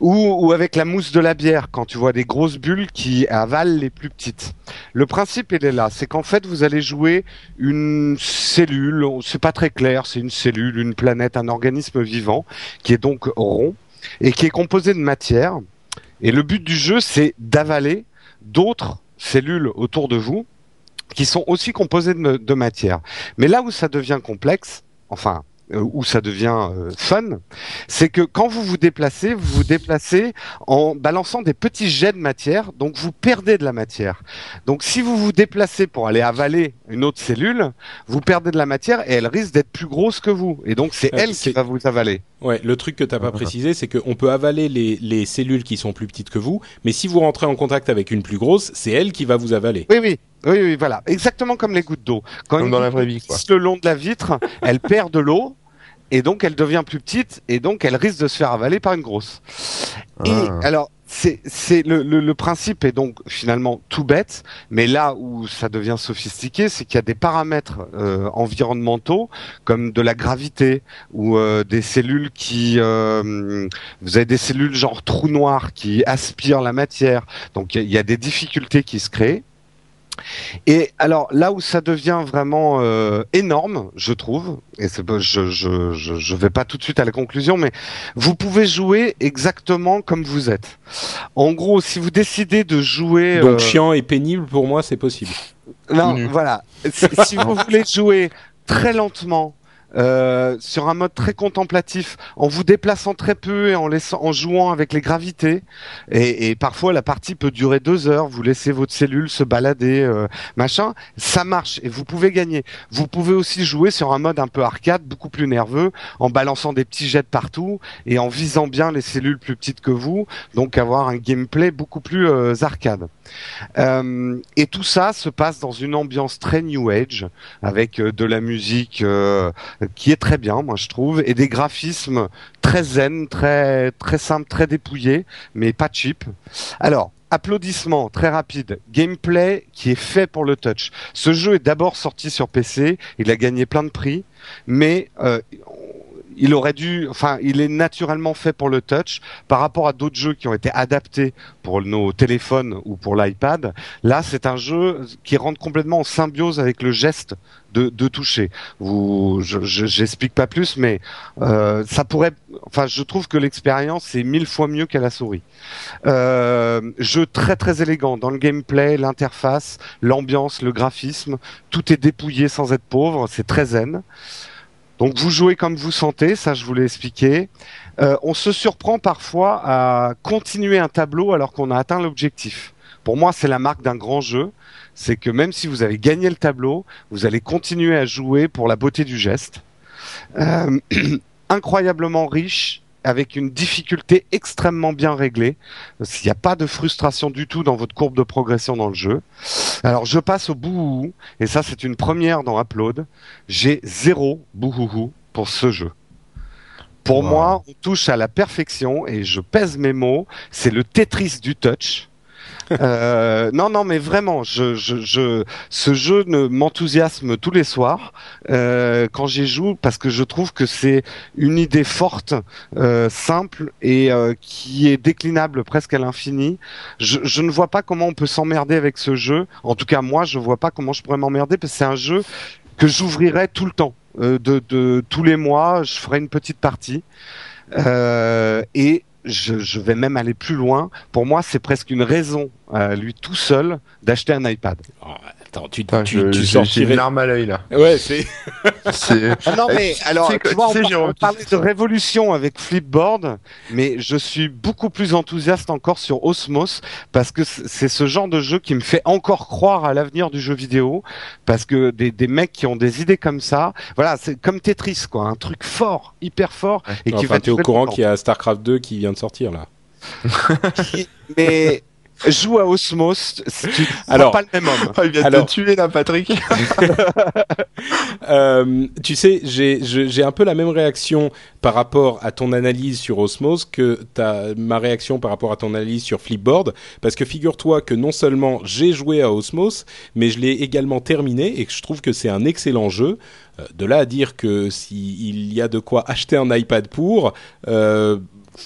Speaker 2: Ou, ou, avec la mousse de la bière, quand tu vois des grosses bulles qui avalent les plus petites. Le principe, il est là. C'est qu'en fait, vous allez jouer une cellule, c'est pas très clair, c'est une cellule, une planète, un organisme vivant, qui est donc rond, et qui est composé de matière. Et le but du jeu, c'est d'avaler d'autres cellules autour de vous qui sont aussi composées de, matière. Mais là où ça devient complexe, enfin euh, où ça devient euh, fun, c'est que quand vous vous déplacez, vous vous déplacez en balançant des petits jets de matière, donc vous perdez de la matière. Donc si vous vous déplacez pour aller avaler une autre cellule, vous perdez de la matière et elle risque d'être plus grosse que vous. Et donc c'est euh, elle qui va vous avaler.
Speaker 1: Ouais, le truc que t'as pas précisé, c'est qu'on peut avaler les, les cellules qui sont plus petites que vous, mais si vous rentrez en contact avec une plus grosse, c'est elle qui va vous avaler.
Speaker 2: Oui, oui, oui, oui, voilà, exactement comme les gouttes d'eau.
Speaker 3: Quand comme dans la vraie vie, quoi.
Speaker 2: le long de la vitre, elle perd de l'eau et donc elle devient plus petite et donc elle risque de se faire avaler par une grosse. Et ah. alors c'est c'est le, le, principe est donc finalement tout bête, mais là où ça devient sophistiqué, c'est qu'il y a des paramètres euh, environnementaux comme de la gravité ou euh, des cellules qui euh, vous avez des cellules genre trou noir qui aspirent la matière, donc il y, a des difficultés qui se créent. Et alors là où ça devient vraiment euh, énorme, je trouve, et c'est je, je je vais pas tout de suite à la conclusion, mais vous pouvez jouer exactement comme vous êtes. En gros, si vous décidez de jouer
Speaker 1: donc euh, chiant et pénible pour moi, c'est possible.
Speaker 2: Non, voilà. si vous voulez jouer très lentement euh, sur un mode très contemplatif, en vous déplaçant très peu et en laissant, en jouant avec les gravités. Et, et parfois la partie peut durer deux heures. Vous laissez votre cellule se balader, euh, machin. Ça marche et vous pouvez gagner. Vous pouvez aussi jouer sur un mode un peu arcade, beaucoup plus nerveux, en balançant des petits jets partout et en visant bien les cellules plus petites que vous. Donc avoir un gameplay beaucoup plus euh, arcade. Euh, et tout ça se passe dans une ambiance très new age, avec euh, de la musique qui est très bien, moi je trouve, et des graphismes très zen, très très simples, très dépouillés, mais pas cheap. Alors. Applaudissements très rapide, gameplay qui est fait pour le touch. Ce jeu est d'abord sorti sur PC, il a gagné plein de prix, mais euh, il aurait dû, enfin, il est naturellement fait pour le touch par rapport à d'autres jeux qui ont été adaptés pour nos téléphones ou pour l'iPad. Là, c'est un jeu qui rentre complètement en symbiose avec le geste de, de toucher. Vous, je, je- j'explique pas plus, mais euh, ça pourrait, enfin, je trouve que l'expérience est mille fois mieux qu'à la souris. Euh, jeu très très élégant dans le gameplay, l'interface, l'ambiance, le graphisme, tout est dépouillé sans être pauvre, c'est très zen. Donc vous jouez comme vous sentez, ça je vous l'ai expliqué. Euh, on se surprend parfois à continuer un tableau alors qu'on a atteint l'objectif. Pour moi, c'est la marque d'un grand jeu. C'est que même si vous avez gagné le tableau, vous allez continuer à jouer pour la beauté du geste. Euh, incroyablement riche, avec une difficulté extrêmement bien réglée. Il n'y a pas de frustration du tout dans votre courbe de progression dans le jeu. Alors je passe au bouhouhou, et ça c'est une première dans Upload. J'ai zéro bouhouhou pour ce jeu. Pour
Speaker 3: Wow.
Speaker 2: moi, on touche à la perfection, et je pèse mes mots, c'est le Tetris du touch. Euh, non, non, mais vraiment, je, je, je, ce jeu ne m'enthousiasme tous les soirs euh, quand j'y joue parce que je trouve que c'est une idée forte, euh, simple et euh, qui est déclinable presque à l'infini. Je, je ne vois pas comment on peut s'emmerder avec ce jeu. En tout cas, moi, je vois pas comment je pourrais m'emmerder parce que c'est un jeu que j'ouvrirais tout le temps. Euh, de, de tous les mois, je ferai une petite partie Euh, et je, je vais même aller plus loin. Pour moi, c'est presque une raison à lui tout seul d'acheter un iPad.
Speaker 1: Attends, tu,
Speaker 3: Putain,
Speaker 1: tu,
Speaker 3: je-
Speaker 1: tu sortirais.
Speaker 3: une larme à l'œil là.
Speaker 1: Ouais, c'est.
Speaker 3: C'est
Speaker 2: Ah non
Speaker 3: Euh,
Speaker 2: mais alors tu vois, on,
Speaker 3: sais,
Speaker 2: par-
Speaker 3: Jérôme,
Speaker 2: on
Speaker 3: tu
Speaker 2: parlait de révolution avec Flipboard, mais je suis beaucoup plus enthousiaste encore sur Osmos parce que c'est ce genre de jeu qui me fait encore croire à l'avenir du jeu vidéo parce que des, des mecs qui ont des idées comme ça, voilà, c'est comme Tetris quoi, un truc fort, hyper fort et qui
Speaker 1: Enfin,
Speaker 2: va
Speaker 1: t'es au courant
Speaker 2: longtemps.
Speaker 1: qu'il y a StarCraft 2 qui vient de sortir là.
Speaker 2: Mais joue à Osmos, tu
Speaker 1: Alors-
Speaker 2: pas le même homme.
Speaker 3: Il vient de te tuer là, Patrick.
Speaker 1: Euh, tu sais, j'ai un peu la même réaction par rapport à ton analyse sur Osmos que ta, ma réaction par rapport à ton analyse sur Flipboard, parce que figure-toi que non seulement j'ai joué à Osmos, mais je l'ai également terminé et que je trouve que c'est un excellent jeu. Euh, De là à dire que s'il y a de quoi acheter un iPad pour, euh,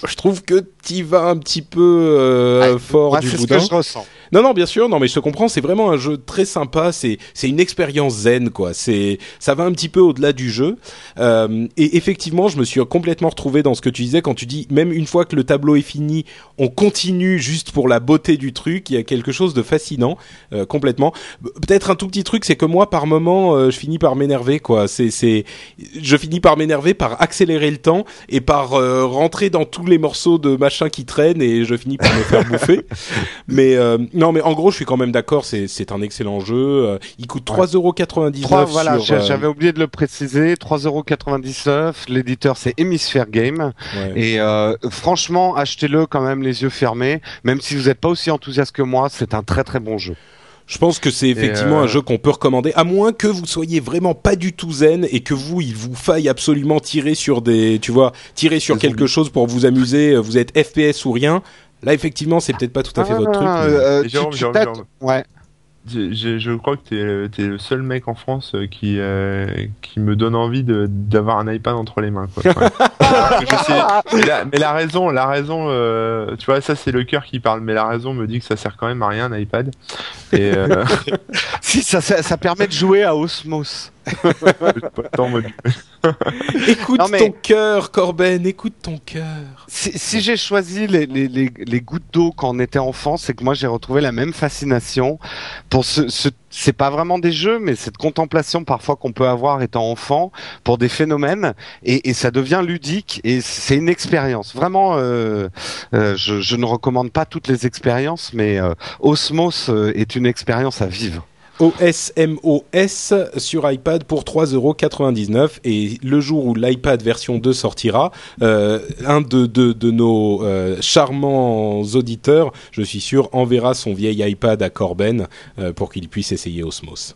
Speaker 1: je trouve que tu vas un petit peu euh,
Speaker 2: Ah,
Speaker 1: fort
Speaker 2: Moi,
Speaker 1: du
Speaker 2: c'est ce
Speaker 1: boudin.
Speaker 2: que je ressens.
Speaker 1: Non, non, bien sûr, non, mais je te comprends. C'est vraiment un jeu très sympa. C'est, c'est une expérience zen, quoi. C'est, ça va un petit peu au-delà du jeu. Euh, et effectivement, je me suis complètement retrouvé dans ce que tu disais quand tu dis, même une fois que le tableau est fini, on continue juste pour la beauté du truc. Il y a quelque chose de fascinant, euh, complètement. Peut-être un tout petit truc, c'est que moi, par moment, euh, je finis par m'énerver, quoi. C'est, c'est, je finis par m'énerver, par accélérer le temps et par euh, rentrer dans tous les morceaux de machin qui traînent et je finis par me faire bouffer. Mais euh, non, mais en gros, je suis quand même d'accord. C'est c'est un excellent jeu. Euh, Il coûte 3,99
Speaker 2: Trois, voilà,
Speaker 1: sur.
Speaker 2: j'a-
Speaker 1: euh,
Speaker 2: j'avais oublié de le préciser, 3,99€, l'éditeur c'est Hemisphere Game,
Speaker 1: ouais.
Speaker 2: et euh, franchement, achetez-le quand même les yeux fermés, même si vous n'êtes pas aussi enthousiaste que moi, c'est un très très bon jeu.
Speaker 1: Je pense que c'est effectivement
Speaker 3: euh,
Speaker 1: un jeu qu'on peut recommander, à moins que vous soyez vraiment pas du tout zen et que vous, il vous faille absolument tirer sur des, tu vois, tirer sur quelque chose pour vous amuser. Vous êtes FPS ou rien. Là, effectivement, c'est peut-être pas tout à fait votre truc.
Speaker 2: Ah,
Speaker 1: mais-
Speaker 2: euh,
Speaker 3: Et
Speaker 2: tu-
Speaker 3: Jérôme,
Speaker 2: tu
Speaker 3: Jérôme,
Speaker 2: tâtes-
Speaker 3: Jérôme.
Speaker 2: Ouais.
Speaker 3: Je crois que t'es es le seul mec en France euh, qui euh, qui me donne envie d'avoir un iPad entre les mains. Quoi. Ouais. Parce que je sais- mais, la, mais la raison, la raison, euh, tu vois, ça c'est le cœur qui parle, mais la raison me dit que ça sert quand même à rien un iPad. Et euh,
Speaker 2: Si, ça, ça, ça permet de jouer à Osmos.
Speaker 1: écoute ton cœur, Corben, écoute ton cœur.
Speaker 2: Si, j'ai choisi les, les, les, gouttes d'eau quand on était enfant, c'est que moi j'ai retrouvé la même fascination pour ce, ce c'est pas vraiment des jeux, mais cette contemplation parfois qu'on peut avoir étant enfant pour des phénomènes, et, et ça devient ludique et c'est une expérience. Vraiment, euh, euh, je, je, ne recommande pas toutes les expériences, mais euh, Osmos est une expérience à vivre.
Speaker 1: OSMOS sur iPad pour 3,99€ et le jour où l'iPad version 2 sortira, euh, un de, nos euh, charmants auditeurs, je suis sûr, enverra son vieil iPad à Corben euh, pour qu'il puisse essayer Osmos.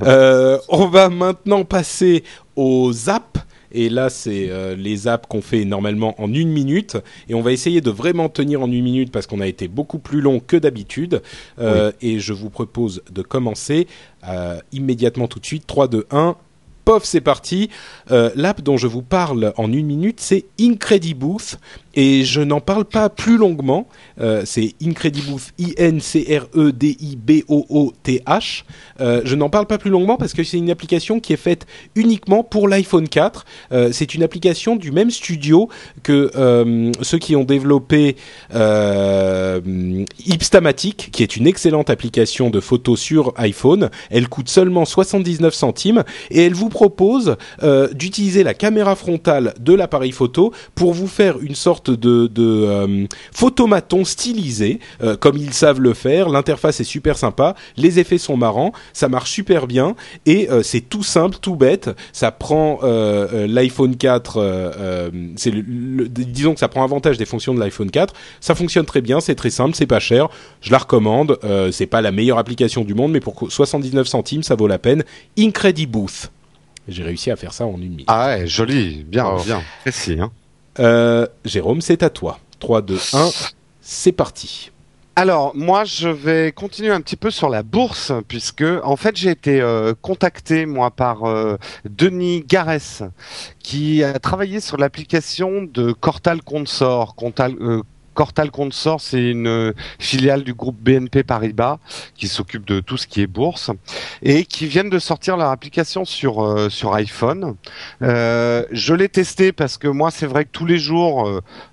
Speaker 1: On va maintenant passer aux apps. Et là, c'est euh, les apps qu'on fait normalement en une minute. Et on va essayer de vraiment tenir en une minute parce qu'on a été beaucoup plus long que d'habitude. Euh, Et je vous propose de commencer euh, immédiatement tout de suite. 3, 2, 1. Pof, c'est parti. L'app dont je vous parle en une minute, c'est Incredibooth. Et je n'en parle pas plus longuement. Euh, c'est Incredibooth, I-N-C-R-E-D-I-B-O-O-T-H. Euh, je n'en parle pas plus longuement parce que c'est une application qui est faite uniquement pour l'iPhone 4. Euh, c'est une application du même studio que euh, ceux qui ont développé euh, Ipstamatic, qui est une excellente application de photos sur iPhone. Elle coûte seulement 79 centimes et elle vous propose d'utiliser la caméra frontale de l'appareil photo pour vous faire une sorte de, de euh, photomaton stylisé, euh, comme ils savent le faire. L'interface est super sympa, les effets sont marrants, ça marche super bien et euh, c'est tout simple, tout bête. Ça prend l'iPhone 4, c'est le, disons que ça prend avantage des fonctions de l'iPhone 4. Ça fonctionne très bien, c'est très simple, c'est pas cher. Je la recommande. c'est pas la meilleure application du monde, mais pour 79 centimes, ça vaut la peine. Incredibooth. J'ai réussi à faire ça en une minute.
Speaker 2: Ah ouais, joli, bien, oh. bien, précis. Hein.
Speaker 1: Euh, Jérôme, c'est à toi. 3, 2, 1, c'est parti.
Speaker 2: Alors moi je vais continuer un petit peu sur la bourse puisque en fait j'ai été euh, contacté par euh, Denis Garès qui a travaillé sur l'application de Cortal Consort, Cortal Consort, c'est une euh, filiale du groupe BNP Paribas qui s'occupe de tout ce qui est bourse et qui viennent de sortir leur application sur euh, sur iPhone. Euh, je l'ai testé parce que moi, c'est vrai que tous les jours,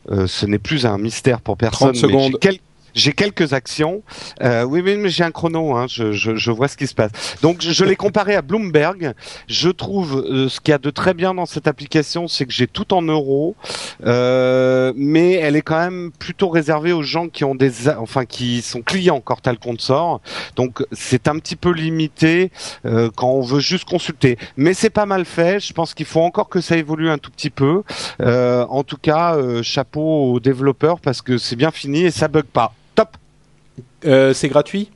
Speaker 2: euh, ce n'est plus un mystère pour personne.
Speaker 1: 30 secondes.
Speaker 2: J'ai quelques actions. Euh, oui, mais j'ai un chrono. Hein, je, je, je, vois ce qui se passe. Donc, je, je l'ai comparé à Bloomberg. Je trouve euh, ce qu'il y a de très bien dans cette application, c'est que j'ai tout en euros, euh, mais elle est quand même plutôt réservée aux gens qui ont des, enfin, qui sont clients Cortal Consort. Donc, c'est un petit peu limité euh, quand on veut juste consulter. Mais c'est pas mal fait. Je pense qu'il faut encore que ça évolue un tout petit peu. Euh, en tout cas, euh, chapeau aux développeurs parce que c'est bien fini et ça bug pas.
Speaker 1: Euh, c'est gratuit?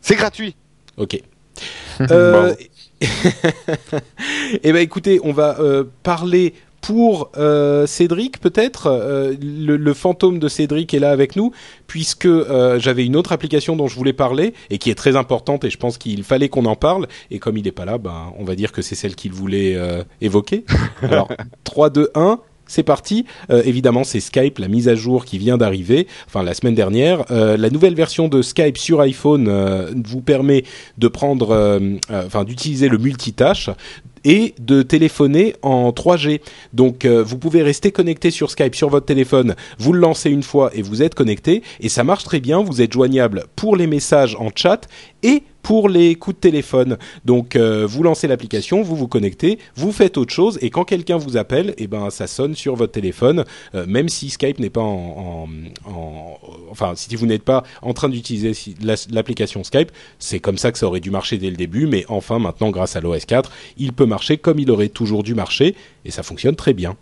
Speaker 2: C'est gratuit.
Speaker 1: Ok. euh, eh ben écoutez, on va euh, parler pour euh, Cédric peut-être. Euh, le, le, fantôme de Cédric est là avec nous puisque euh, j'avais une autre application dont je voulais parler et qui est très importante et je pense qu'il fallait qu'on en parle. Et comme il n'est pas là, ben on va dire que c'est celle qu'il voulait euh, évoquer. Alors 3, 2, 1 c'est parti. Euh, évidemment, c'est Skype, la mise à jour qui vient d'arriver, enfin la semaine dernière. Euh, la nouvelle version de Skype sur iPhone euh, vous permet de prendre, enfin d'utiliser le multitâche et de téléphoner en 3G. Donc vous pouvez rester connecté sur Skype sur votre téléphone, vous le lancez une fois et vous êtes connecté et ça marche très bien, vous êtes joignable pour les messages en chat et pour les coups de téléphone. Donc euh, vous lancez l'application, vous vous connectez, vous faites autre chose et quand quelqu'un vous appelle, et eh ben ça sonne sur votre téléphone, euh, même si Skype n'est pas en, en, en, enfin si vous n'êtes pas en train d'utiliser l'application Skype, c'est comme ça que ça aurait dû marcher dès le début, mais enfin maintenant grâce à l'OS 4, il peut marcher comme il aurait toujours dû marcher et ça fonctionne très bien.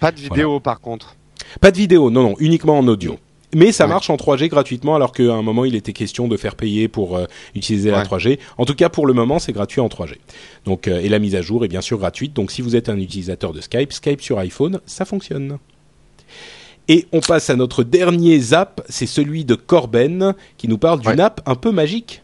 Speaker 2: Pas de vidéo voilà. par contre.
Speaker 1: Pas de vidéo, non non, uniquement en audio. Mais ça ouais. marche en 3G gratuitement, alors qu'à un moment il était question de faire payer pour euh, utiliser ouais. la 3G. En tout cas, pour le moment, c'est gratuit en 3G. Donc, euh, et la mise à jour est bien sûr gratuite. Donc, si vous êtes un utilisateur de Skype, Skype sur iPhone, ça fonctionne. Et on passe à notre dernier zap, c'est celui de Corben, qui nous parle d'une ouais. app un peu magique.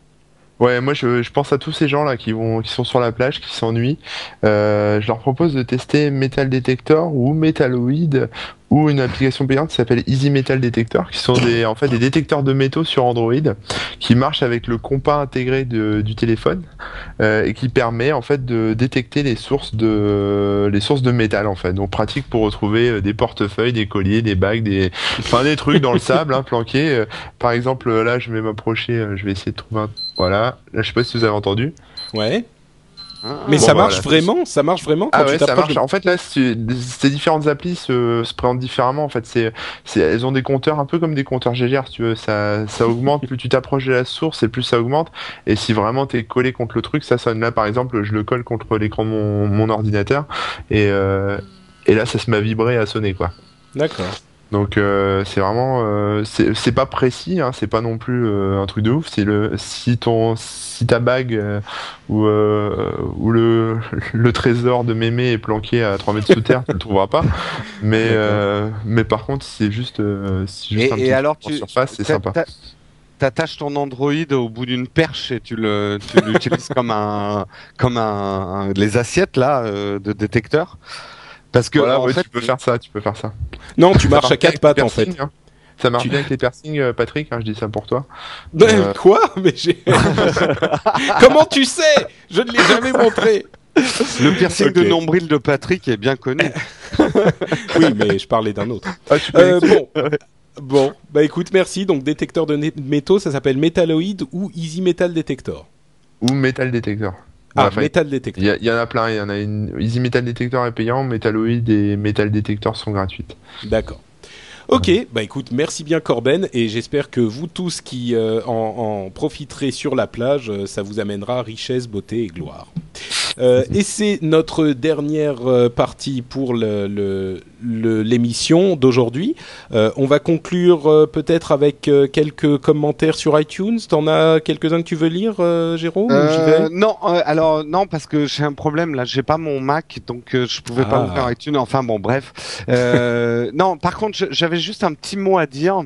Speaker 3: Ouais, moi je, je, pense à tous ces gens là qui vont, qui sont sur la plage, qui s'ennuient. Euh, je leur propose de tester Metal Detector ou Metalloid ou une application payante qui s'appelle Easy Metal Detector, qui sont des, en fait, des détecteurs de métaux sur Android, qui marchent avec le compas intégré du téléphone euh, et qui permet en fait de détecter les sources de les sources de métal en fait. Donc pratique pour retrouver euh, des portefeuilles, des colliers, des bagues, des enfin des trucs dans le sable hein, planqués. Euh, par exemple, là, je vais m'approcher, je vais essayer de trouver un voilà. Là, je sais pas si vous avez entendu.
Speaker 1: Ouais. Ah. Mais ça marche vraiment, ça marche vraiment
Speaker 3: quand ah ouais, ça marche. En fait, là, ces différentes applis se, se, présentent différemment. En fait, c'est, elles ont des compteurs un peu comme des compteurs GGR, si tu veux. Ça, ça augmente plus tu t'approches de la source et plus ça augmente. Et si vraiment t'es collé contre le truc, ça sonne. Là, par exemple, je le colle contre l'écran de mon, mon ordinateur et, euh, et là, ça se met à vibrer, à sonner, quoi.
Speaker 1: D'accord.
Speaker 3: Donc euh, c'est vraiment euh, c'est pas précis, hein, c'est pas non plus euh, un truc de ouf. C'est le si ton si ta bague ou ou le le trésor de mémé est planqué à 3 mètres sous terre, tu le trouveras pas. Mais mais par contre c'est juste,
Speaker 2: et, un petit alors tu surface, c'est sympa. T'attaches ton Android au bout d'une perche et tu le tu l'utilises comme un comme un, un, les assiettes là de détecteur.
Speaker 3: Parce que en fait, tu peux faire ça, tu peux faire ça.
Speaker 1: Non, tu marches à quatre pattes en fait.
Speaker 3: Hein. Ça marche bien avec les piercings, euh, Patrick. Hein, je dis ça pour toi.
Speaker 1: Euh... Quoi Mais j'ai. Comment tu sais? Je ne l'ai jamais montré.
Speaker 2: Le piercing de nombril de Patrick est bien connu.
Speaker 1: oui, mais je parlais d'un autre. Ah, euh, bon. Bon, bah écoute, merci. Donc détecteur de métaux, ça s'appelle Metalloid ou Easy Metal Detector.
Speaker 3: Ou Metal Detector.
Speaker 1: Ah, Metal Detector.
Speaker 3: Il y, en a plein. Il y en a une. Easy Metal Detector est payant, Metalloid et Metal Detector sont gratuites.
Speaker 1: D'accord. Ok, bah écoute, merci bien Corben et j'espère que vous tous qui euh, en, profiterez sur la plage, euh, ça vous amènera richesse, beauté et gloire. Euh, et c'est notre dernière partie pour le, l'émission d'aujourd'hui. Euh, on va conclure euh, peut-être avec euh, quelques commentaires sur iTunes. T'en as quelques-uns que tu veux lire, Jérôme
Speaker 2: Non, alors non parce que j'ai un problème là. J'ai pas mon Mac, donc je pouvais pas ah. ouvrir iTunes. Enfin bon, bref. non, par contre, j'avais juste un petit mot à dire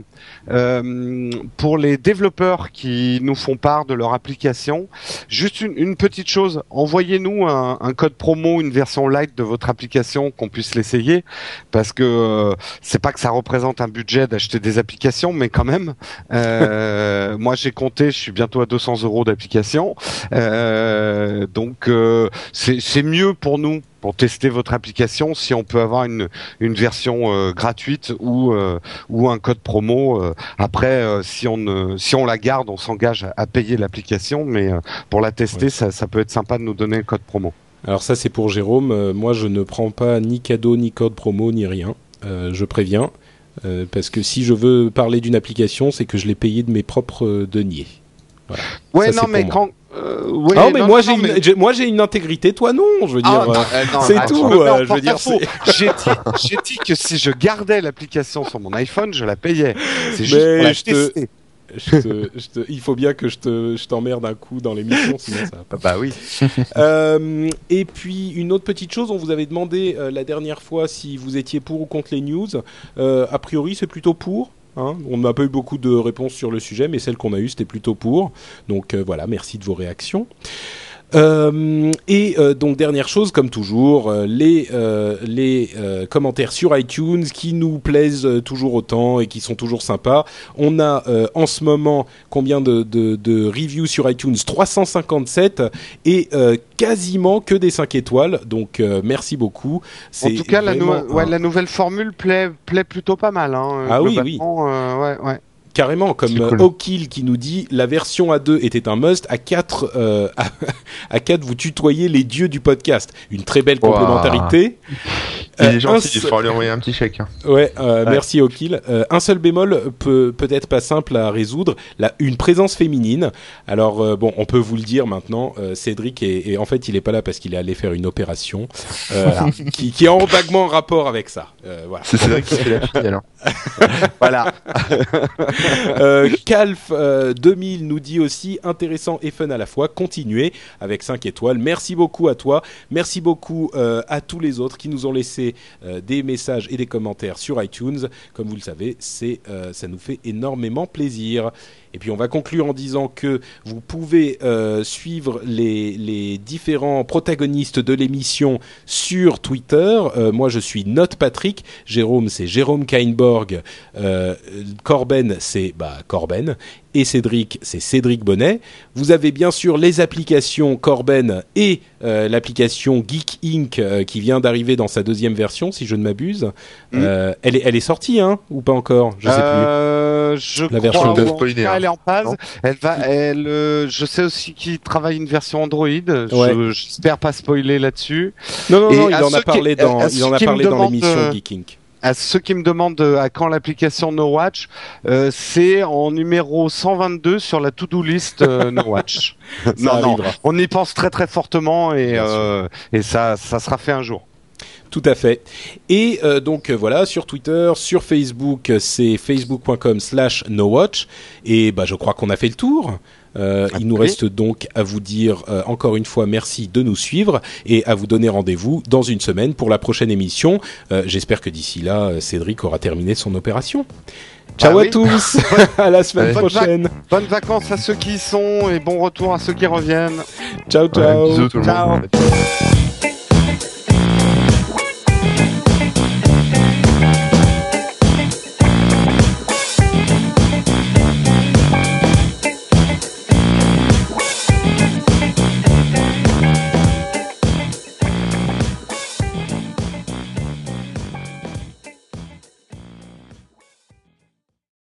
Speaker 2: pour les développeurs qui nous font part de leur application. Juste une, petite chose. Envoyez-nous un, un code promo, une version light de votre application qu'on puisse l'essayer parce que euh, c'est pas que ça représente un budget d'acheter des applications, mais quand même. Euh, moi, j'ai compté, je suis bientôt à 200 euros d'application, euh, donc c'est mieux pour nous pour tester votre application si on peut avoir une, une version gratuite ou ou un code promo. après, si on ne, si on la garde, on s'engage à, payer l'application, mais pour la tester, ça, ça peut être sympa de nous donner un code promo.
Speaker 1: Alors ça c'est pour Jérôme. Euh, moi je ne prends pas ni cadeau, ni code promo, ni rien. Euh, je préviens. Euh, parce que si je veux parler d'une application, c'est que je l'ai payé de mes propres deniers.
Speaker 2: Voilà. Ouais, non, mais quand.
Speaker 1: ah, mais moi j'ai une, moi j'ai une intégrité, toi non. Je veux dire, ah, c'est tout. je veux dire,
Speaker 2: j'ai dit, que si je gardais l'application sur mon iPhone, je la payais. C'est juste pour la tester
Speaker 1: il faut bien que je te, je t'emmerde un coup dans l'émission, sinon ça va pas.
Speaker 2: Bah oui.
Speaker 1: Euh, et puis une autre petite chose, on vous avait demandé euh, la dernière fois si vous étiez pour ou contre les news. Euh, a priori, c'est plutôt pour. Hein. On n'a pas eu beaucoup de réponses sur le sujet, mais celle qu'on a eue, c'était plutôt pour. Donc voilà, merci de vos réactions. Euh, et euh, donc dernière chose, comme toujours, euh, les les commentaires sur iTunes qui nous plaisent toujours autant et qui sont toujours sympas. On a en ce moment combien de, de, de, reviews sur iTunes? 357 et quasiment que des 5 étoiles. Donc merci beaucoup.
Speaker 2: En tout cas, la, ouais, la, nouvelle formule plaît plaît plutôt pas mal. Hein,
Speaker 1: ah oui, oui.
Speaker 2: ouais, ouais
Speaker 1: carrément comme O'Kill qui nous dit la version A2 était un must. À 4 euh, à, 4 vous tutoyez les dieux du podcast. Une très belle complémentarité
Speaker 3: il est gentil, il faut lui envoyer un petit chèque. Hein.
Speaker 1: Ouais, euh, merci O'Kill. Euh, un seul bémol peut peut-être pas simple à résoudre, la, une présence féminine. Alors euh, bon, on peut vous le dire maintenant, euh, Cédric est, en fait il est pas là parce qu'il est allé faire une opération qui, qui est en vaguement rapport avec ça. voilà.
Speaker 3: C'est Cédric qui fait la fille alors.
Speaker 2: voilà.
Speaker 1: Calf 2000 nous dit aussi intéressant et fun à la fois. Continuez avec 5 étoiles. Merci beaucoup à toi. Merci beaucoup à tous les autres qui nous ont laissé euh, des messages et des commentaires sur iTunes. Comme vous le savez, euh, ça nous fait énormément plaisir. Et puis on va conclure en disant que vous pouvez euh, suivre les, différents protagonistes de l'émission sur Twitter. Moi je suis Note Patrick, Jérôme c'est Jérôme Kainborg, Corben c'est bah, Corben et Cédric, c'est Cédric Bonnet. Vous avez bien sûr les applications Corben et euh, l'application Geek Inc. Euh, qui vient d'arriver dans sa deuxième version, si je ne m'abuse.
Speaker 2: Mm.
Speaker 1: Euh, elle, est, elle est sortie, hein, ou pas encore? Je sais plus.
Speaker 2: Je
Speaker 1: La
Speaker 2: crois,
Speaker 1: version
Speaker 3: de
Speaker 2: en elle est en phase. Elle va, elle, euh, je sais aussi qu'il travaille une version Android. Je-
Speaker 1: Ouais.
Speaker 2: J'espère pas spoiler là-dessus.
Speaker 1: Non, non,
Speaker 2: et
Speaker 1: non, il
Speaker 2: à
Speaker 1: en a
Speaker 2: qui-
Speaker 1: parlé dans, il en a parlé dans l'émission
Speaker 2: euh,
Speaker 1: Geek Inc.
Speaker 2: À ceux qui me demandent euh, à quand l'application No Watch, euh, c'est en numéro 122 sur la to-do list euh, No Watch. Non, on y pense très très fortement et, euh, et ça, ça sera fait un jour.
Speaker 1: Tout à fait. Et euh, donc euh, voilà, sur Twitter, sur Facebook, c'est facebook.com slash nowatch. Et bah, je crois qu'on a fait le tour. Euh, il nous reste donc à vous dire euh, encore une fois merci de nous suivre et à vous donner rendez-vous dans une semaine pour la prochaine émission. Euh, J'espère que d'ici là, Cédric aura terminé son opération. Ciao
Speaker 2: Ah
Speaker 1: à
Speaker 2: oui.
Speaker 1: tous, à la semaine.
Speaker 2: Bonne
Speaker 1: prochaine.
Speaker 2: Bonnes vacances à ceux qui y sont et bon retour à ceux qui reviennent.
Speaker 1: Ciao
Speaker 3: Ouais,
Speaker 1: ciao.
Speaker 3: bisous tout le
Speaker 2: Ciao.
Speaker 3: monde.